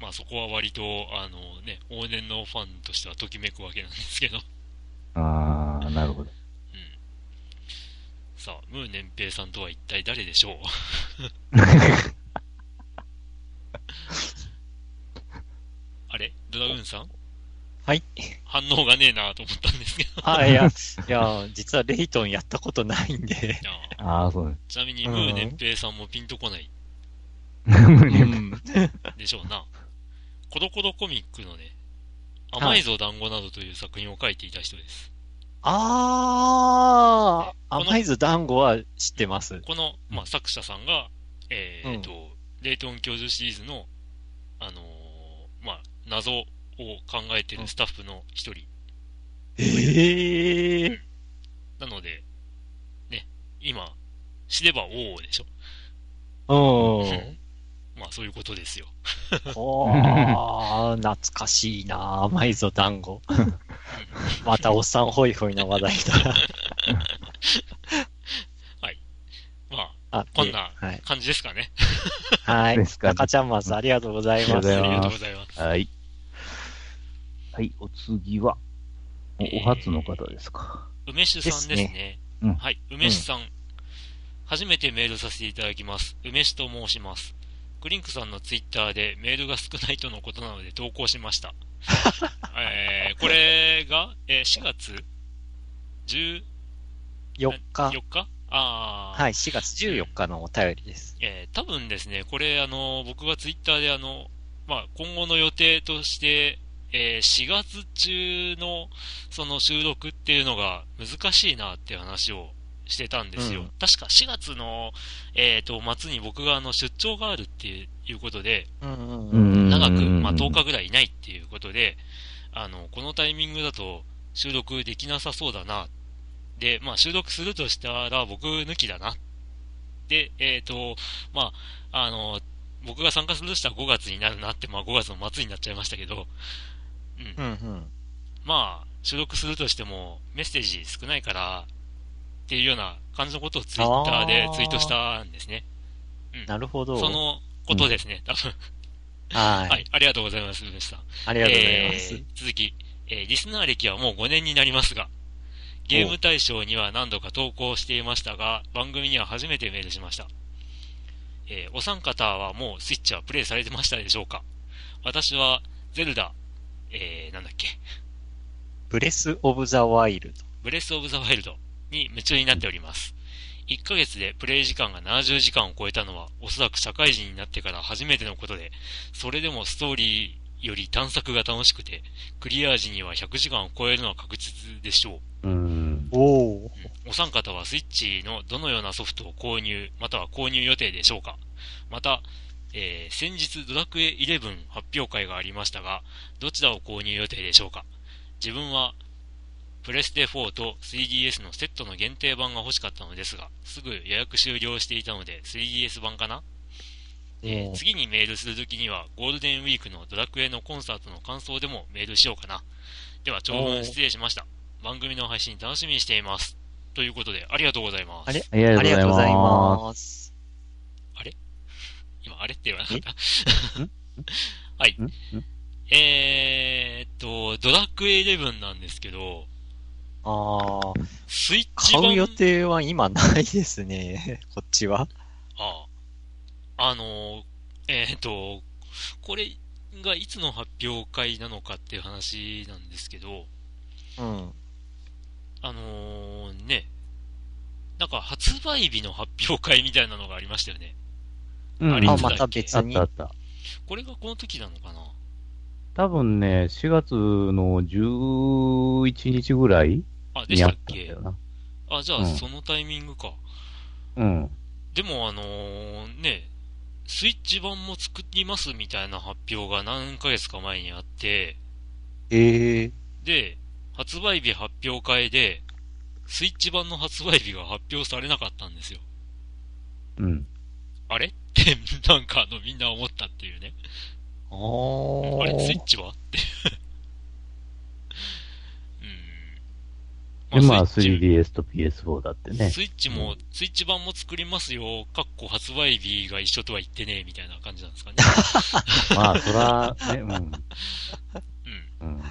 まあそこは割と、あのね、往年のファンとしてはときめくわけなんですけど、ああ、なるほど。さあ、ムー年平さんとは一体誰でしょう？あれ？ドラグーンさん？はい。反応がねえなと思ったんですけど。あ、いや、いや、実はレイトンやったことないんで。いやああ、そうね。ちなみに、ムー年平さんもピンとこないうん。でしょうな。コロコロコミックのね、甘いぞ団子などという作品を書いていた人です。あー、この甘いず団子は知ってます。この、まあ、作者さんが、えーっと、レイトン教授シリーズの、あのーまあ、謎を考えてるスタッフの一人。ええー。なので、ね、今、知れば王でしょ。うん。まあ、そういうことですよ。おー、懐かしいな甘いぞ団子。またおっさんホイホイの話題だ。まあ、あこんなはい。感じですかね。はい。ですかね中ちゃんマスありがとうございありがます。とうございますありがとうございます。はい。はい、お次は、おえーお初の方ですか。梅酒さんですね。ですうんはい、梅酒さん,、初めてメールさせていただきます。梅酒と申します。クリンクさんのツイッターでメールが少ないとのことなので投稿しました。えーこれが、えー4月？14 4日。日？あーはい、4月14日のお便りです。えー多分ですね、これ、あの、僕がツイッターで、あの、まあ、今後の予定として、えー4月中の、その収録っていうのが難しいなっていう話をしてたんですよ。うん確か4月の、えっ、と、末に僕があの、出張があるっていうことで、長く、まあ、10日ぐらいいないっていうことで、あの、このタイミングだと収録できなさそうだな。で、まあ、収録するとしたら僕抜きだな。で、えっ、と、まあ、あの、僕が参加するとしたら5月になるなって、まあ、5月の末になっちゃいましたけど、うん。うんうん。まあ、収録するとしてもメッセージ少ないから、っていうような感じのことをツイッターでツイートしたんですね。なるほど。そのことですね、多分。はい、はい、ありがとうございます、梅さん。ありがとうございます。えー続き、えーリスナー歴はもう5年になりますが、ゲーム大賞には何度か投稿していましたが、番組には初めてメールしました。えーお三方はもうスイッチはプレイされてましたでしょうか？私は、ゼルダ、えー、なんだっけ、ブレス・オブ・ザ・ワイルド。ブレス・オブ・ザ・ワイルドに夢中になっております。1ヶ月でプレイ時間が70時間を超えたのは、おそらく社会人になってから初めてのことで、それでもストーリーより探索が楽しくて、クリア時には100時間を超えるのは確実でしょう。うん。おお。三方はスイッチのどのようなソフトを購入、または購入予定でしょうかまた、えー、先日ドラクエ11発表会がありましたが、どちらを購入予定でしょうか自分は、プレステ4と 3DS のセットの限定版が欲しかったのですが、すぐ予約終了していたので 3DS 版かな？えー、次にメールするときには、ゴールデンウィークのドラクエのコンサートの感想でもメールしようかな。では、長文失礼しました。番組の配信楽しみにしています。ということで、ありがとうございます。あれ？ありがとうございます。あれ？今、あれ？って言わなかった？はい。えーっと、ドラクエ11なんですけど、ああ。スイッチ版買う予定は今ないですね。こっちは。ああ。あの、えー、っと、これがいつの発表会なのかっていう話なんですけど、うん。あのー、ね、なんか発売日の発表会みたいなのがありましたよね。うん、あれまた別に。あったあった。これがこの時なのかな？多分ね、4月の11日ぐらいあ、でしたっけ？あ、じゃあ、そのタイミングか。うん。でも、あのー、ね、スイッチ版も作りますみたいな発表が何ヶ月か前にあって、ええー、で、発売日発表会で、スイッチ版の発売日が発表されなかったんですよ。うん。あれ？って、なんかあの、みんな思ったっていうね。ああ。あれ、スイッチは？ってで、まあ 3DS と PS4 だってね。スイッチも、スイッチ版も作りますよ、かっこ発売日が一緒とは言ってねえ、みたいな感じなんですかね。まあ、そら、ね、うん。うん。うん。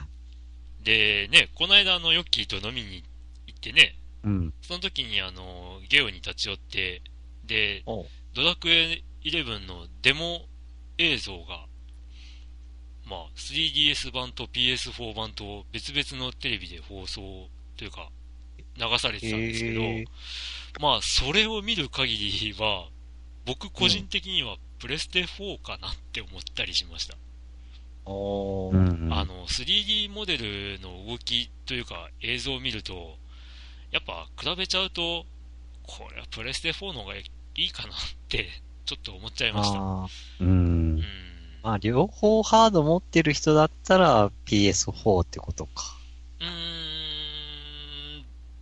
で、ね、この間、あの、ヨッキーと飲みに行ってね、うん。その時に、あの、ゲオに立ち寄って、で、ドラクエ11のデモ映像が、まあ、3DS 版と PS4 版と別々のテレビで放送というか、流されてたんですけど、まあ、それを見る限りは、僕個人的にはプレステ4かなって思ったりしました。あの、3D モデルの動きというか映像を見ると、やっぱ比べちゃうと、これはプレステ4の方がいいかなってちょっと思っちゃいました。うん。まあ、両方ハード持ってる人だったら PS4 ってことか。うん。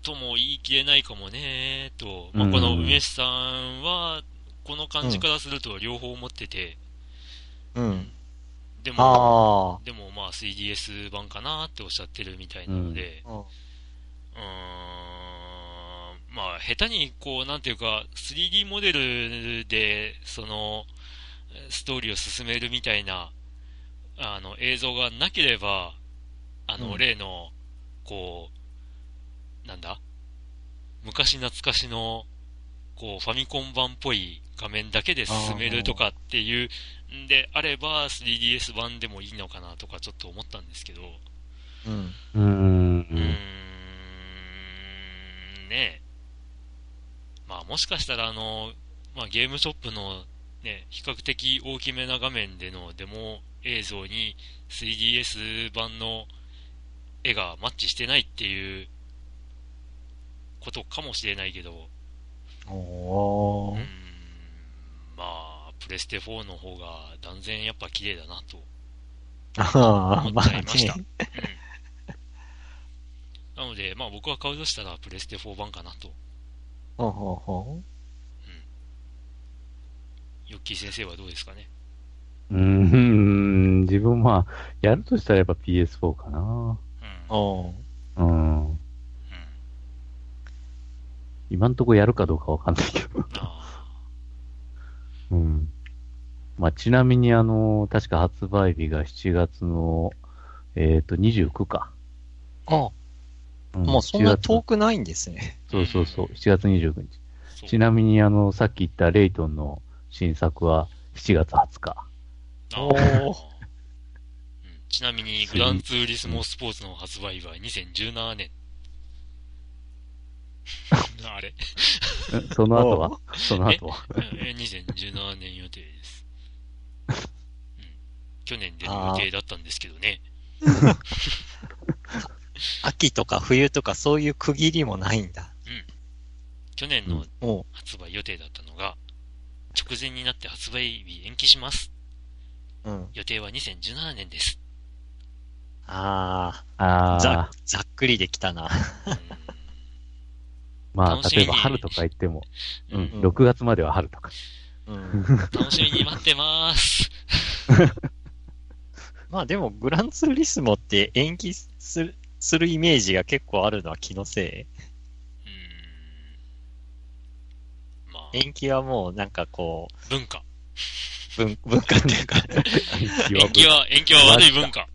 とも言い切れないかもね、と。まあ、この梅さんは、この感じからすると両方持ってて、うん。でも、でもまあ 3DS 版かなっておっしゃってるみたいなので、うん、うーん、まあ下手にこう、なんていうか、3D モデルで、その、ストーリーを進めるみたいな、あの、映像がなければ、あの、例の、こう、なんだ？昔懐かしの、こう、ファミコン版っぽい画面だけで進めるとかっていうんであれば、3DS 版でもいいのかなとかちょっと思ったんですけど。うん。うーん。うーん、ねまあもしかしたらあの、まあゲームショップのね、比較的大きめな画面でのデモ映像に 3DS 版の絵がマッチしてないっていうことかもしれないけど、おうん、まあ、プレステ4の方が断然やっぱ綺麗だなと、思っちゃいました。なので、まあ僕は買うとしたらプレステ4版かなと。ほうほうほう。うん。ヨッキー先生はどうですかね？うん、自分は、やるとしたらやっぱ PS4 かな。うん。おうん。今んとこやるかどうかわかんないけどうん。まあ、ちなみにあの、確か発売日が7月の、えっ、ー、と、29か。ああ。うん、もうそんな遠くないんですね。そうそうそう、7月29日。ちなみにあの、さっき言ったレイトンの新作は7月20日。おお。ちなみに、グランツーリスモスポーツの発売は2017年 あれ その後は？その後は？え、2017年予定です。うん。去年出る予定だったんですけどね。秋とか冬とかそういう区切りもないんだ。うん。去年の発売予定だったのが、直前になって発売日延期します。うん。予定は2017年です。あああ、ざあ、ざっくりできたな。うんまあ例えば春とか言っても、ううんん、6月までは春とか。うん。楽しみに待ってます。まあでも、グランツーリスモって延期するするイメージが結構あるのは気のせうん。まあい。、延期はもうなんかこ文化。う、文文化っていうか、延期は、延期は悪い文化。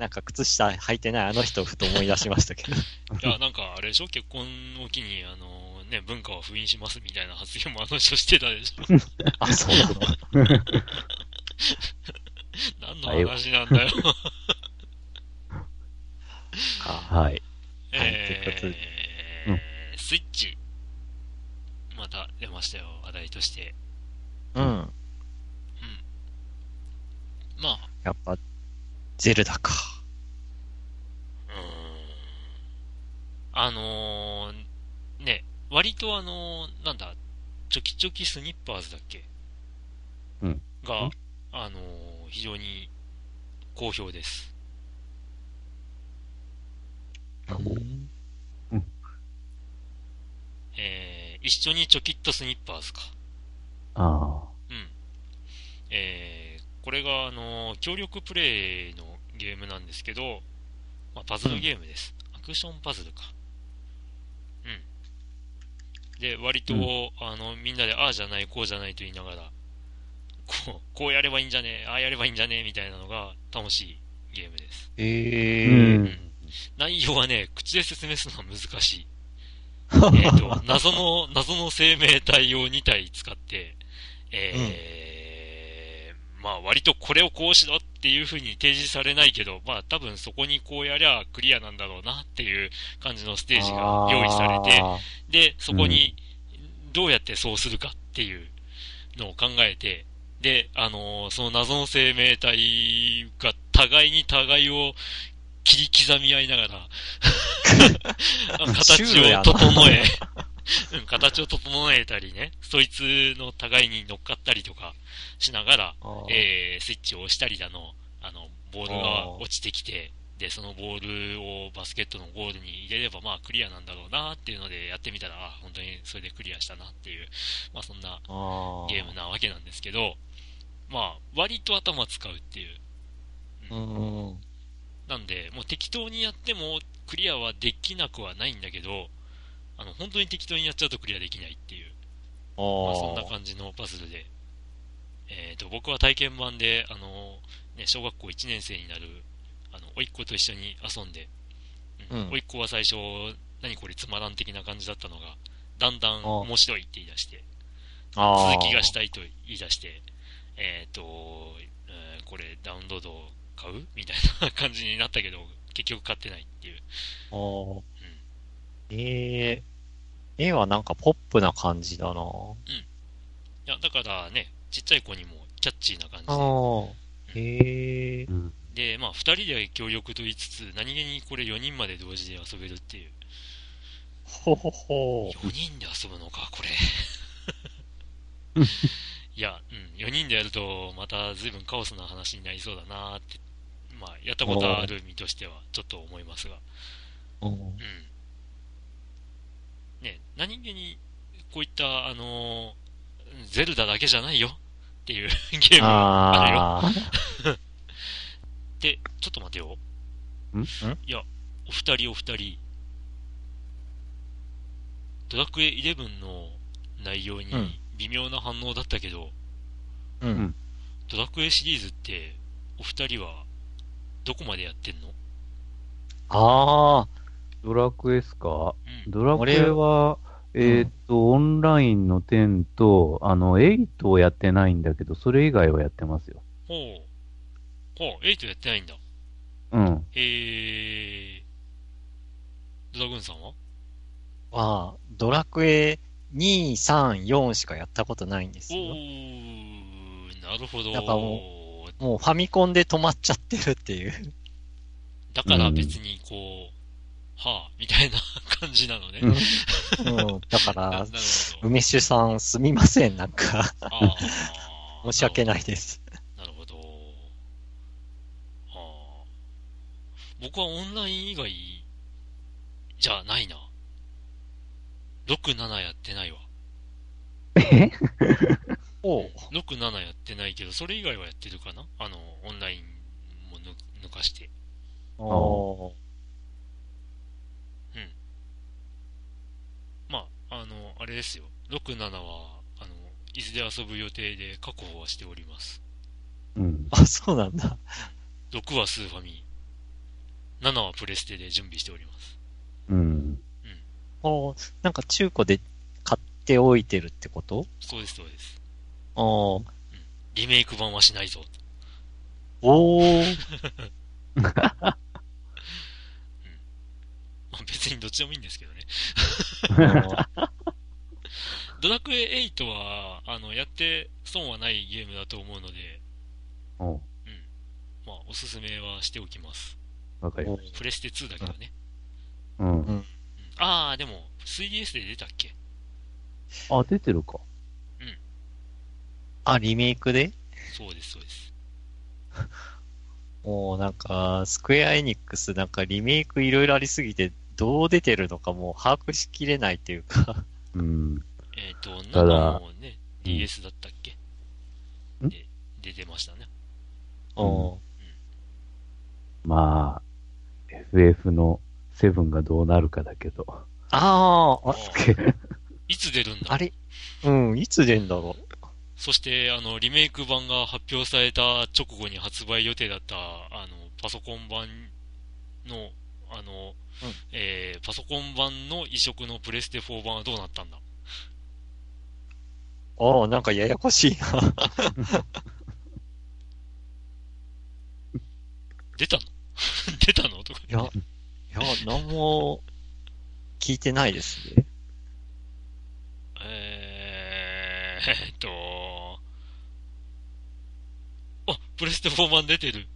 のなんか靴下履いてないあの人をふと思い出しましたけど。いや、なんか、あれでしょ？結婚を機に、あの、ね、文化を封印しますみたいな発言もあの人してたでしょ あ、そうなの？何の話なんだよ。はい。えー、スイッチ。また出ましたよ、話題として。うん。まあ、やっぱ、ゼルダか。うーん。あのー、ね、割とあのー、なんだ、チョキチョキスニッパーズだっけ？うん。がうん、あのー、非常に好評です。えー、一緒にチョキッとスニッパーズか。あうん。えー、これが、あのー協力プレイのゲームなんですけど、まあ、パズルゲームです。アクションパズルか。うん。で、割と、うんあの、みんなで、ああじゃない、こうじゃないと言いながら、こう、こうやればいいんじゃねえ、ああやればいいんじゃねえ、みたいなのが楽しいゲームです。えー。ー。うん。内容はね、口で説明するのは難しい。えっと、謎の、謎の生命体を2体使って、えーまあ割とこれをこうしろっていう風に提示されないけど、まあ多分そこにこうやりゃクリアなんだろうなっていう感じのステージが用意されて、あで、そこにどうやってそうするかっていうのを考えて、で、あのーその謎の生命体が互いに互いを切り刻み合いながら、形を整え、うん、形を整えたりね、そいつの互いに乗っかったりとかしながら、ーえー、スイッチを押したりだの、あの、ボールあがー落ちてきて、で、そのボールをバスケットのゴールに入れれば、まあクリアなんだろうなっていうのでやってみたら、あ本当にそれでクリアしたなっていう、まあそんなゲームなわけなんですけど、まあ割と頭使うっていう。うんうん。なんで、もう適当にやってもクリアはできなくはないんだけど、あの、本当に適当にやっちゃうとクリアできないっていう。あまあ、そんなー感じのパズルで、えー、と僕は体験版で、あのね、小学校1年生になるあの甥っ子と一緒に遊んで、うんうん。甥っ子は最初、何これつまらん的な感じだったのが、だんだん面白いって言い出して、続きがしたいと言い出して、えっ、と、えーこれダウンロード買う？みたいな感じになったけど、結局買ってないっていう。あーえー、絵はなんかポップな感じだな。いや、だからね、ちっちゃい子にもキャッチーな感じで、ああ。へえ。うん。で、まあ、二人で協力と言いつつ、何気にこれ4人まで同時で遊べるっていう。ほほほ。4人で遊ぶのか、これ。いや、うん、4人でやると、また随分カオスな話になりそうだなって、まあ、やったことある身としては、ちょっと思いますが。うんうん。ね、何気に、こういった、あのーゼルダだけじゃないよ。っていう ゲームがあるよ。で、ちょっと待てよ。ん？いや、お二人お二人、ドラクエ11の内容にうん。微妙な反応だったけど、うん。ドラクエシリーズって、お二人は、どこまでやってんの？ああ。ドラクエっすか？うん。ドラクエは、えーっと、オンラインの10と、あの、8をやってないんだけど、それ以外はやってますよ。ほう。ほう、8やってないんだ。うん。えー、ドラグーンさんは？まあ、ドラクエ2、3、4しかやったことないんですおよ。ー、なるほど。なんかももうファミコンで止まっちゃってるっていう。だから別にこう、はあ、みたいな感じなのね。うん。うん、だから。梅酒さんすみません、なんか、ああ申し訳ないです。なるほど。ああ。僕はオンライン以外じゃないな。6、7やってないわ。え？おう。6、7やってないけど、それ以外はやってるかな？あの、オンラインもぬ抜かして。おまあ、あの、あれですよ。6、7は、あの、いずれ遊ぶ予定で確保はしております。うん。あ、そうなんだ。6はスーファミ。7はプレステで準備しております。うん。おなんか中古で買っておいてるってこと？そうです、そうです。おーリメイク版はしないぞ。おー。まあ、別にどっちでもいいんですけどね。ドラクエ8は、あの、やって損はないゲームだと思うので、おうまあ、おすすめはしておきます。わかりましプレステ2だけどね。た。うん。うんああ、でも、3DS で出たっけ？あ、出てるか。あ、リメイクで？そうです、そうです。もうなんか、スクエアエニックスなんかリメイクいろいろありすぎて、どう出てるのかもう把握しきれないっていうか。うん。えっ、と、ただ7もね、DS だったっけ？ん？で、出てましたね。おーまあ、FF の7がどうなるかだけど。あーあ、いつ出るんだ？あれ？うん、いつ出んだろう。そして、あの、リメイク版が発表された直後に発売予定だった、あの、パソコン版の、あの、うんえー、パソコン版の移植のプレステ4版はどうなったんだ？ああ、なんかややこしいな。出たの？出たの？とかいや、いや、なんも聞いてないですね。えー、えっと、あ、プレステ4版出てる。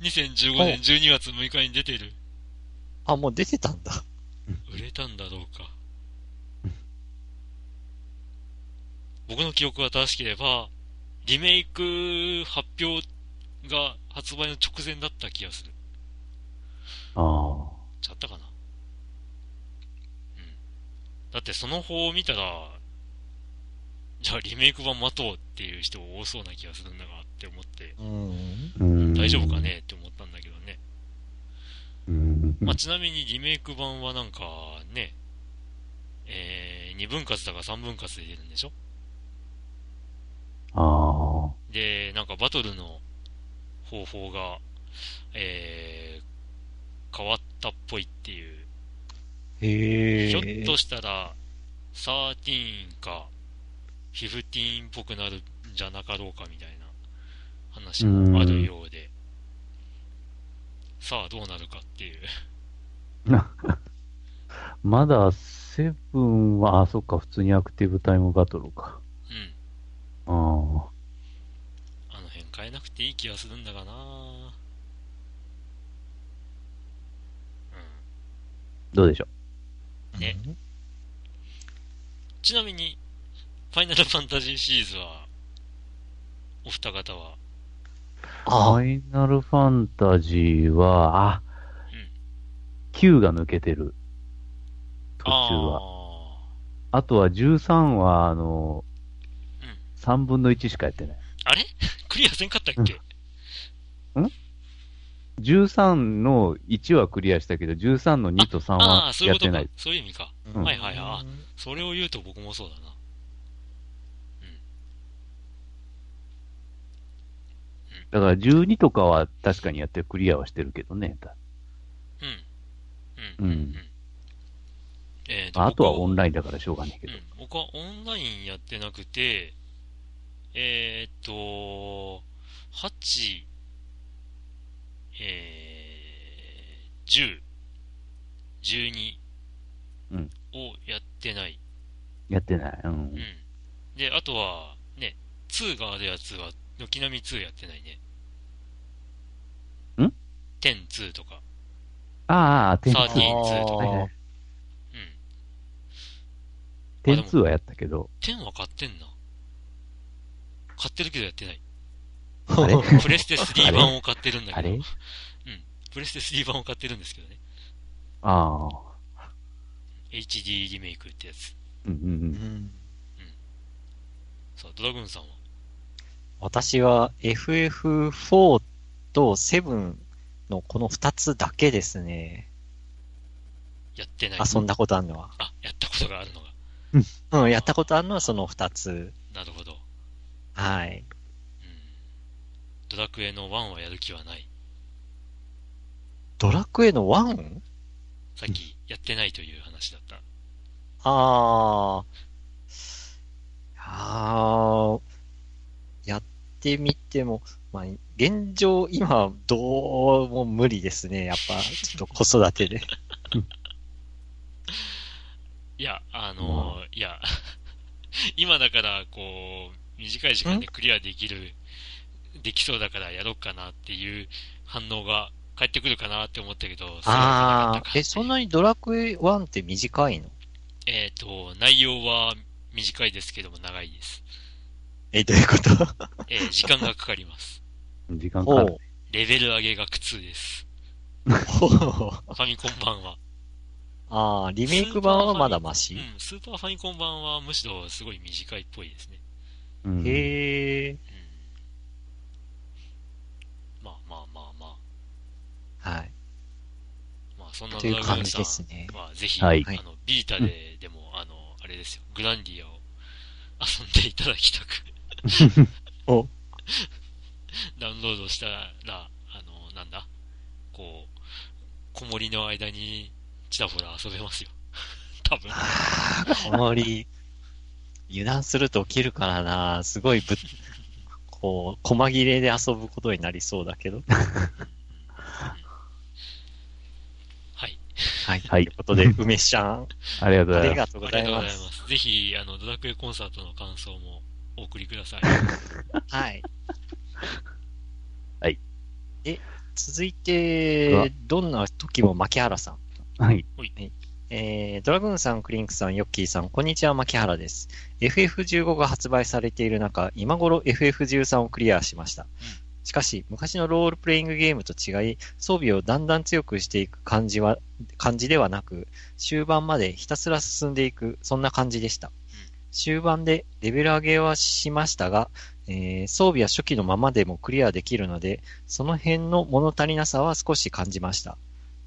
2015年12月6日に出てる。あ、もう出てたんだ。売れたんだろうか。僕の記憶が正しければ、リメイク発表が発売の直前だった気がする。あちゃったかなうん。だってその方を見たら、じゃあリメイク版待とうっていう人多そうな気がするんだがって思って、うん。大丈夫かねって思ったんだけど。まあ、ちなみにリメイク版はなんかね、えー、2分割だか3分割で出るんでしょ？ああ。で、なんかバトルの方法が、えー、変わったっぽいっていう。へえ。ひょっとしたら、13か、15っぽくなるんじゃなかろうかみたいな話もあるようで。さあ、どうなるかっていう。まだ、セブンは、あ、そっか、普通にアクティブタイムバトルか。うん。ああ。あの辺変えなくていい気がするんだがなうん。どうでしょねちなみに、ファイナルファンタジーシリーズは、お二方は、ファイナルファンタジーは、あ、うん9が抜けてる。途中は。ああとは13は、あの、うん3分の1しかやってない。ーあれ？クリアせんかったっけ、13の1はクリアしたけど、13の2と3あはやってない。。そういう意味か。うんはいはいはい。あそれを言うと僕もそうだな。だから12とかは確かにやってクリアはしてるけどね。うん。うん。ううんん。えーとあとはオンイラインだからしょうがないけど。うん。僕はオンラインやってなくて、えーっと、8、えー、10、12うんをやってない。やってない。うんうん。。で、あとは、ね、2があるやつは、軒並み2やってないね。ん ?10、2とか。ああ、点サーティーン2とか。うん。はいはい。点2はやったけど、10は買ってんな。買ってるけどやってない。あれ？プレステ3版を買ってるんだあれ？けど。プレステ3版を買ってるんですけどね。ああ、HD リメイクってやつ。うんうんう。うんんさあ、ドラグーンさんは私は FF4 と7のこの2つだけですね。やってない。遊んだことあるのは。あ、やったことがあるのが。うん、やったことあるのはその2つ。なるほど。はい。うん。ドラクエの1はやる気はない。ドラクエの 1? さっきやってないという話だった。あー。あー。てみても、まあ、現状、今、どうも無理ですね。やっぱ、ちょっと子育てで。いや、あのーいや、今だから、こう、短い時間でクリアできる、できそうだからやろうかなっていう反応が返ってくるかなって思ったけど、あー。え、そんなにドラクエ1って短いの？えっ、と、内容は短いですけども長いです。え、どういうことえー時間がかかります。時間かかる。ほう。レベル上げが苦痛です。ファミコン版は。あー、リメイク版はまだマうシん、スーパーファミコン版はむしろすごい短いっぽいですね。うんへー。うん。まあまあまあまあ。はい。まあそんなというドラグーンさ感じですねんはぜひ、はいあの、ビータででも、あの、あれですよ、グランディアを遊んでいただきたく。おダウンロードしたら、あの、なんだ？こう、子守の間にちらほら遊べますよ。多分。あー、こもり、油断すると起きるからな、すごいぶ、こう、細切れで遊ぶことになりそうだけど。はい。はい。はいということで、梅ちゃん、ありがとうごあざいます。ありがとうご。ざいます。ぜひ、あの、ドラクエコンサートの感想もお送りください。はい。はい。え、続いて、どんな時も牧原さん。はい。えー、ドラグーンさん、クリンクさん、ヨッキーさん、こんにちは、牧原です。FF15 が発売されている中、今頃 FF13 をクリアしました。しかし、昔のロールプレイングゲームと違い、装備をだんだん強くしていく感じは、感じではなく、終盤までひたすら進んでいく、そんな感じでした。終盤でレベル上げはしましたが、えー装備は初期のままでもクリアできるので、その辺の物足りなさは少し感じました。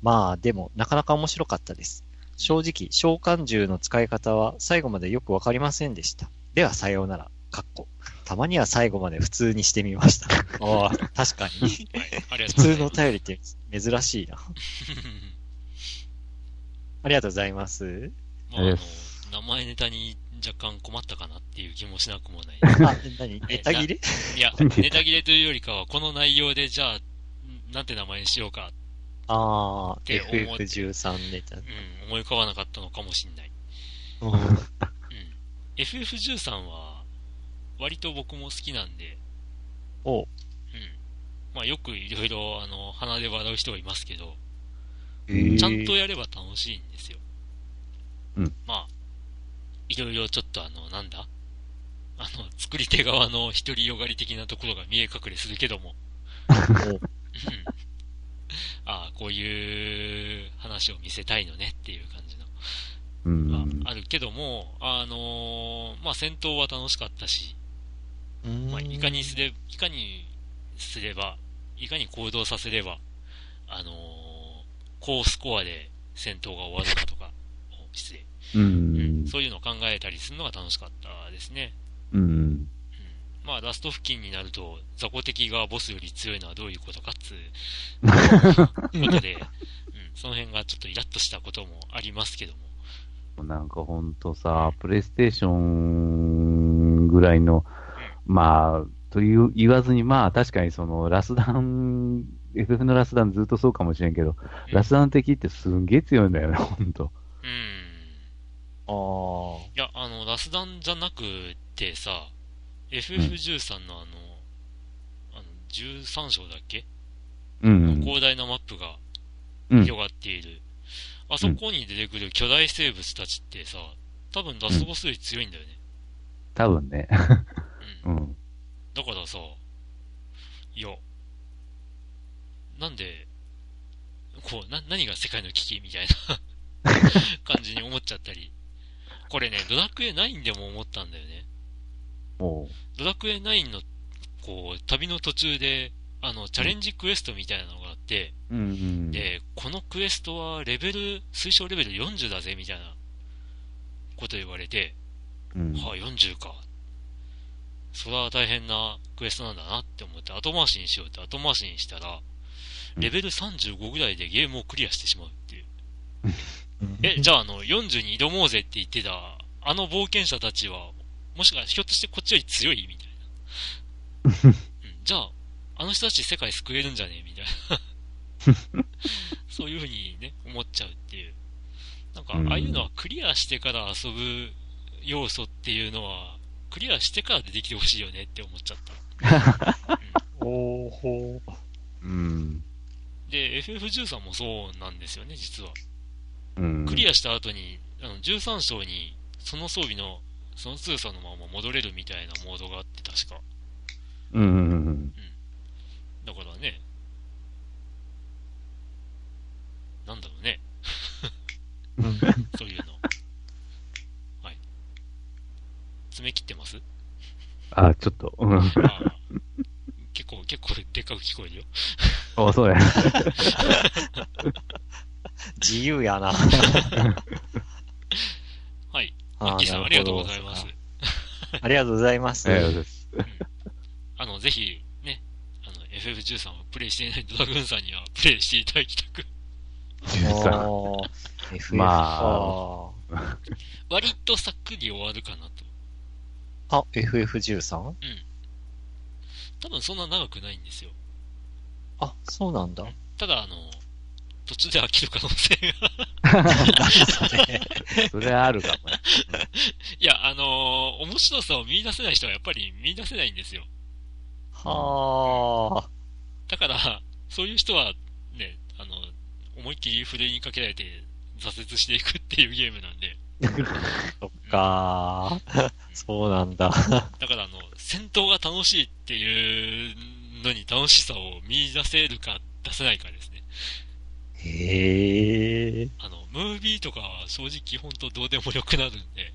まあ、でも、なかなか面白かったです。正直、召喚獣の使い方は最後までよくわかりませんでした。では、さようなら。かっこ。たまには最後まで普通にしてみました。ああ、確かに。普。通のお便りって珍しいな。ありがとうございます。まあ、あの名前ネタに若干困ったかなっていう気もしなくもない。あ、何？ネタ切れ？いや、ネタ切れというよりかは、この内容でじゃあ、なんて名前にしようか、ああ、て思って FF13 ネタ。うん、思い浮かばなかったのかもしんない。うんうん。FF13 は、割と僕も好きなんで、おうん。まあよくいろいろ、あの、鼻で笑う人がいますけど、ちゃんとやれば楽しいんですよ。うん。まあ、いろいろちょっとあの、なんだ？あの、作り手側の独りよがり的なところが見え隠れするけども、うん。ああ、こういう話を見せたいのねっていう感じの。うん。があるけども、あのーまあ戦闘は楽しかったし、うん。まあ、いかにすれ、いかにすれば、いかに行動させれば、あのー高スコアで戦闘が終わるかとか、お失礼、ううんん。そういうのを考えたりするのが楽しかったですね。うん。うんまあ、ラスト付近になると、雑魚敵がボスより強いのはどういうことかっつう ことで、うん、その辺がちょっとイラッとしたこともありますけども。なんかほんとさ、プレイステーションぐらいの、まあ、という言わずに、まあ確かにそのラスダン、FF のラスダンずっとそうかもしれんけど、うんラスダン敵ってすんげえ強いんだよね、ほんと。うん。あいや、あの、ラスダンじゃなくてさ、FF13 のあの、あの、13章だっけ、うん。広大なマップがうん。広がっている。あそこに出てくる巨大生物たちってさ、多分ラスボスより強いんだよね。多分ね。うん。うん。だからさ、いや、なんで、こう、な、何が世界の危機みたいな 感じに思っちゃったり。これね、ドラクエ9でも思ったんだよね。おうドラクエ9の、こう、旅の途中で、あの、チャレンジクエストみたいなのがあって、うんうん。で、このクエストはレベル、推奨レベル40だぜ、みたいなこと言われて、うん。はあ、40か。それは大変なクエストなんだなって思って後回しにしようって後回しにしたら、うんレベル35ぐらいでゲームをクリアしてしまうっていう。え、じゃああの、40に挑もうぜって言ってた、あの冒険者たちは、もしかひょっとしてこっちより強いみたいな。うん、じゃあ、あの人たち世界救えるんじゃねえみたいな。そういうふうにね、思っちゃうっていう。なんか、うんああいうのはクリアしてから遊ぶ要素っていうのは、クリアしてから出てきてほしいよねって思っちゃった。おーほー。うん。で、FF13 もそうなんですよね、実は。うん。クリアした後に、あの13章に、その装備の、その強さのまま戻れるみたいなモードがあって、確か。うんうんうん。だからね、なんだろうね、そういうの。はい。爪切ってます？あ、ちょっと。結構、結構でっかく聞こえるよ。あ、そうや。自由やな。はい。マッキーさん、なるほどありがとうございます。ありがとうございます。ありがとうございます。あの、ぜひ、ね、あの、FF13 をプレイしていないドラグーンさんにはプレイしていただきたく、13。おー FF まか割とさっくり終わるかなと。あ、FF13? 多分そんな長くないんですよ。あ、そうなんだ。ただ、あの、途中で飽きる可能性が。それはあるかもね。いや、あのー面白さを見出せない人はやっぱり見出せないんですよ。はあ。だから、そういう人は、ね、あの、思いっきりふるいにかけられて挫折していくっていうゲームなんで、そっかー。そうなんだ。だからあの、戦闘が楽しいっていうのに楽しさを見出せるか出せないかですね。へえ。あの、ムービーとかは正直ほんとどうでもよくなるんで、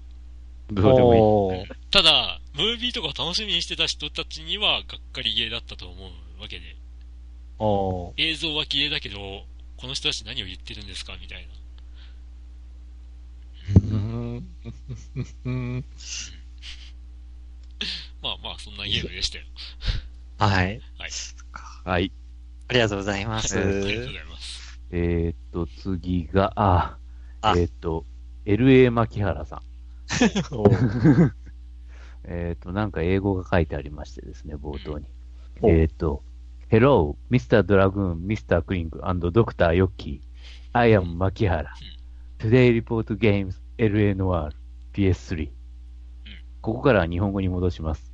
どうでもいい。ただ、ムービーとかを楽しみにしてた人たちにはがっかりゲーだったと思うわけで、映像は綺麗だけど、この人たち何を言ってるんですかみたいな。うーん。う んまあまあ、そんなゲームでしたよ。はい。はい。ありがとうございます。ありがとうございます。えーっと、次が、あ、あえーっと、LA 牧原さん。えーっと、なんか英語が書いてありましてですね、冒頭に。おえーっと、Hello, Mr. Dragoon, Mr. Kling, and Dr. Yoki. I am 牧原。Today report games LA Noir PS3。ここからは日本語に戻します。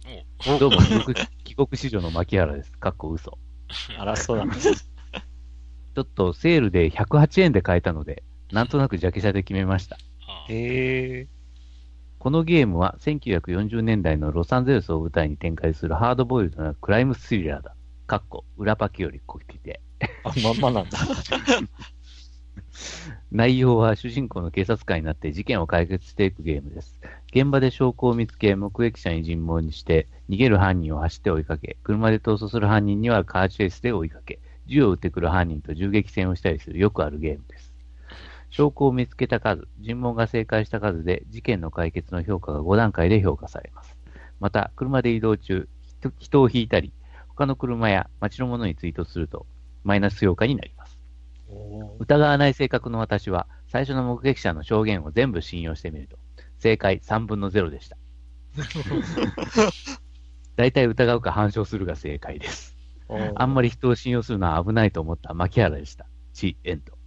おどうも、帰国子女の牧原です。かっこ嘘。あら、そうだ。ちょっとセールで108円で買えたので、なんとなくジャケ写で決めました。へえ。このゲームは1940年代のロサンゼルスを舞台に展開するハードボイルドなクライムスリラーだ。かっこ、裏パキよりこきて。あ、まんまなんだ。内容は主人公の警察官になって事件を解決していくゲームです。現場で証拠を見つけ、目撃者に尋問にして、逃げる犯人を走って追いかけ、車で逃走する犯人にはカーチェイスで追いかけ、銃を撃ってくる犯人と銃撃戦をしたりするよくあるゲームです。証拠を見つけた数、尋問が正解した数で事件の解決の評価が5段階で評価されます。また、車で移動中、人人を引いたり、他の車や街のものに追突すると、マイナス評価になります。疑わない性格の私は、最初の目撃者の証言を全部信用してみると、正解3分の0でした。大体疑うか反証するが正解です。あんまり人を信用するのは危ないと思った牧原でした。チエンド。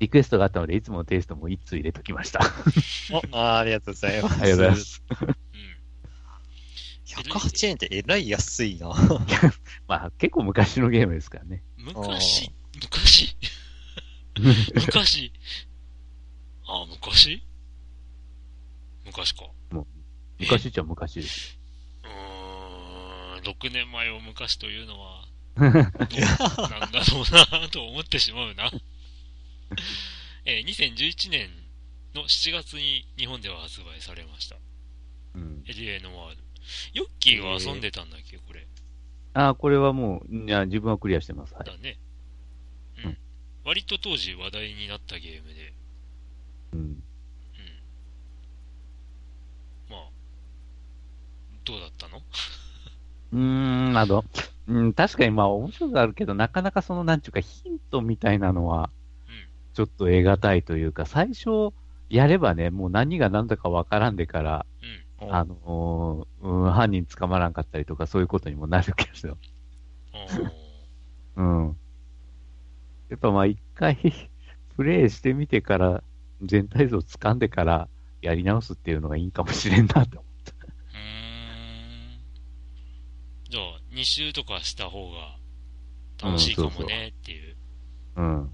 リクエストがあったので、いつものテイストも一通入れときました。あおあーありがとうございます。りがとうございます。うん。108円ってえらい安いな。まあ、結構昔のゲームですからね。昔、昔？昔？あ、昔？昔か。昔っちゃ昔です。うーん、6年前を昔というのは、どうなんだろうなと思ってしまうな。えー2011年の7月に日本では発売されました。うん。エリエノワール。ヨッキーが遊んでたんだっけ、これ。あ、これはもう、いや、自分はクリアしてます。はい。だね。ううんん。割と当時話題になったゲームで、うん。うん。まあ、どうだったの？うーん、あの、うん、確かにまあ面白くあるけど、なかなかその、なんちゅうか、ヒントみたいなのは、うん。ちょっと得難いというか、最初、やればね、もう何が何だかわからんでから、うん。あのーうん、犯人捕まらんかったりとか、そういうことにもなるけど、うん。やっぱまあ一回、プレイしてみてから、全体像掴んでから、やり直すっていうのがいいかもしれんなと。うーん。じゃあ、2周とかした方が楽しいかもねっていう。うん。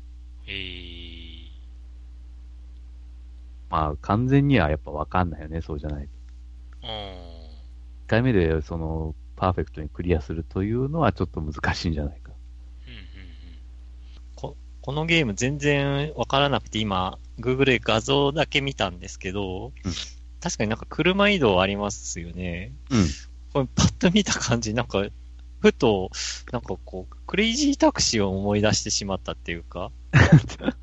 えー。まあ、完全にはやっぱわかんないよね、そうじゃないと。あー一回目で、その、パーフェクトにクリアするというのはちょっと難しいんじゃないか。うんうんここのゲーム全然わからなくて今、Google で画像だけ見たんですけど、うん確かになんか車移動ありますよね。うん。これパッと見た感じ、なんか、ふと、なんかこう、クレイジータクシーを思い出してしまったっていうか、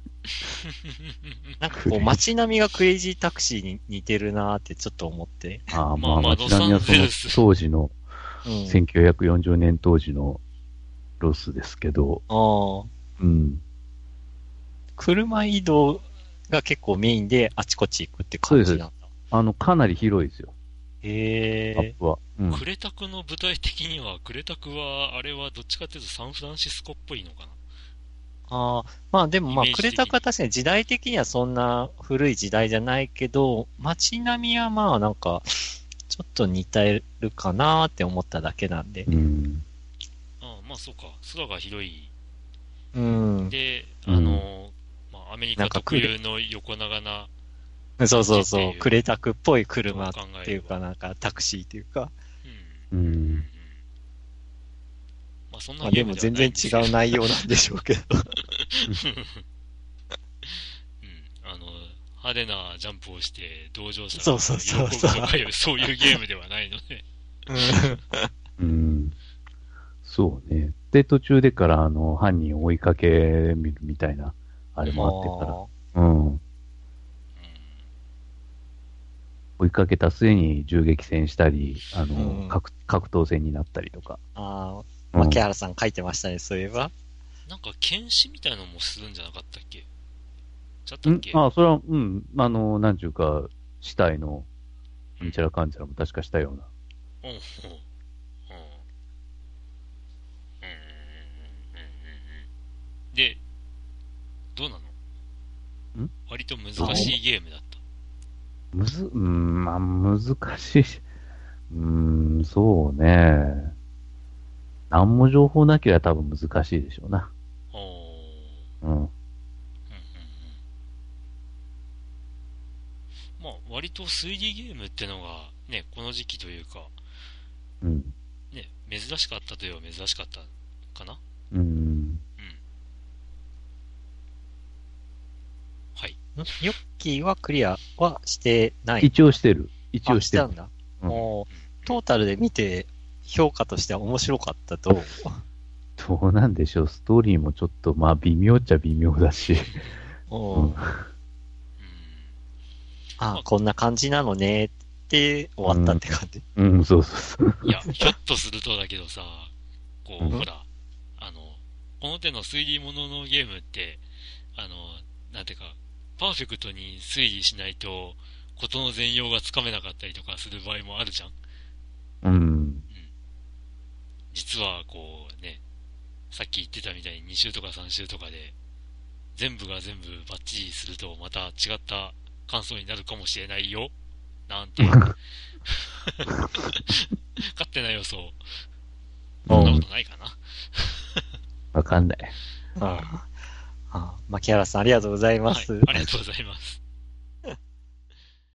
なんかこう街並みがクレイジータクシーに似てるなーってちょっと思って。ああ、まあ、まあまあ街並みはその当時の、うん。1940年当時のロスですけど、ああ。うん。車移動が結構メインであちこち行くって感じなんだ。あの、かなり広いですよ、へえ。アップは。うん。クレタクの舞台的には、クレタクは、あれはどっちかっていうとサンフランシスコっぽいのかな。ああ、まあでもまあイメージ的にクレタクは確かに時代的にはそんな古い時代じゃないけど、街並みはまあなんか、ちょっと似てるかなって思っただけなんで。うん。ああまあそうか。空が広い。うん。で、うんあの、まあアメリカ特有の横長な、そうそうそう。クレタクっぽい車っていうかなんかタクシーっていうか。うん。まあそんまなゲームあでも全然違う内容なんでしょうけど。うん。あの、派手なジャンプをして同乗者そうそうそうそうそういうゲームではないので。うん。そうね。で、途中でから、あの、犯人を追いかけみるみたいな、あれもあってから。うん。追いかけた末に銃撃戦したり、あの、うん。格格闘戦になったりとか。ああ、うん。牧原さん書いてましたね、そういえば。なんか、検視みたいなのもするんじゃなかったっけ？ちゃったんっけ？あ、それは、うん、あの、なんちゅうか、死体の、うん。ちゃらかん。ちゃらも確かしたような。うん、うん、うん。うん、うん、うん、うん。で、どうなのん。割と難しいゲームだった。むず、うん、まあ、難しい。うん、そうね。何も情報なければ多分難しいでしょうな。おーうん。うんうんうんまあ、割と 3D ゲームってのが、ね、この時期というか、うん。ね、珍しかったといえば珍しかったかなうん。うん。はい。ヨッキーはクリアはしてない。一応してる。一応あしてる。たんだ。うんもう、トータルで見て、評価としては面白かったと。どうなんでしょう。ストーリーもちょっと、まあ、微妙っちゃ微妙だし。うんうんあこんな感じなのねって終わったって感じ。うん、そうそうそう。いや、ひょっとするとだけどさ、こう、うんほら、あの、この手の推理もののゲームって、あの、なんていうか、パーフェクトに推理しないと、ことの全容がつかめなかったりとかする場合もあるじゃん。うん。実は、こうね、さっき言ってたみたいに2週とか3週とかで、全部が全部バッチリすると、また違った感想になるかもしれないよ。なん て。勝手な予想。そんなことないかな。わかんない。ああ、牧原さんありがとうございます。はい、ありがとうございます。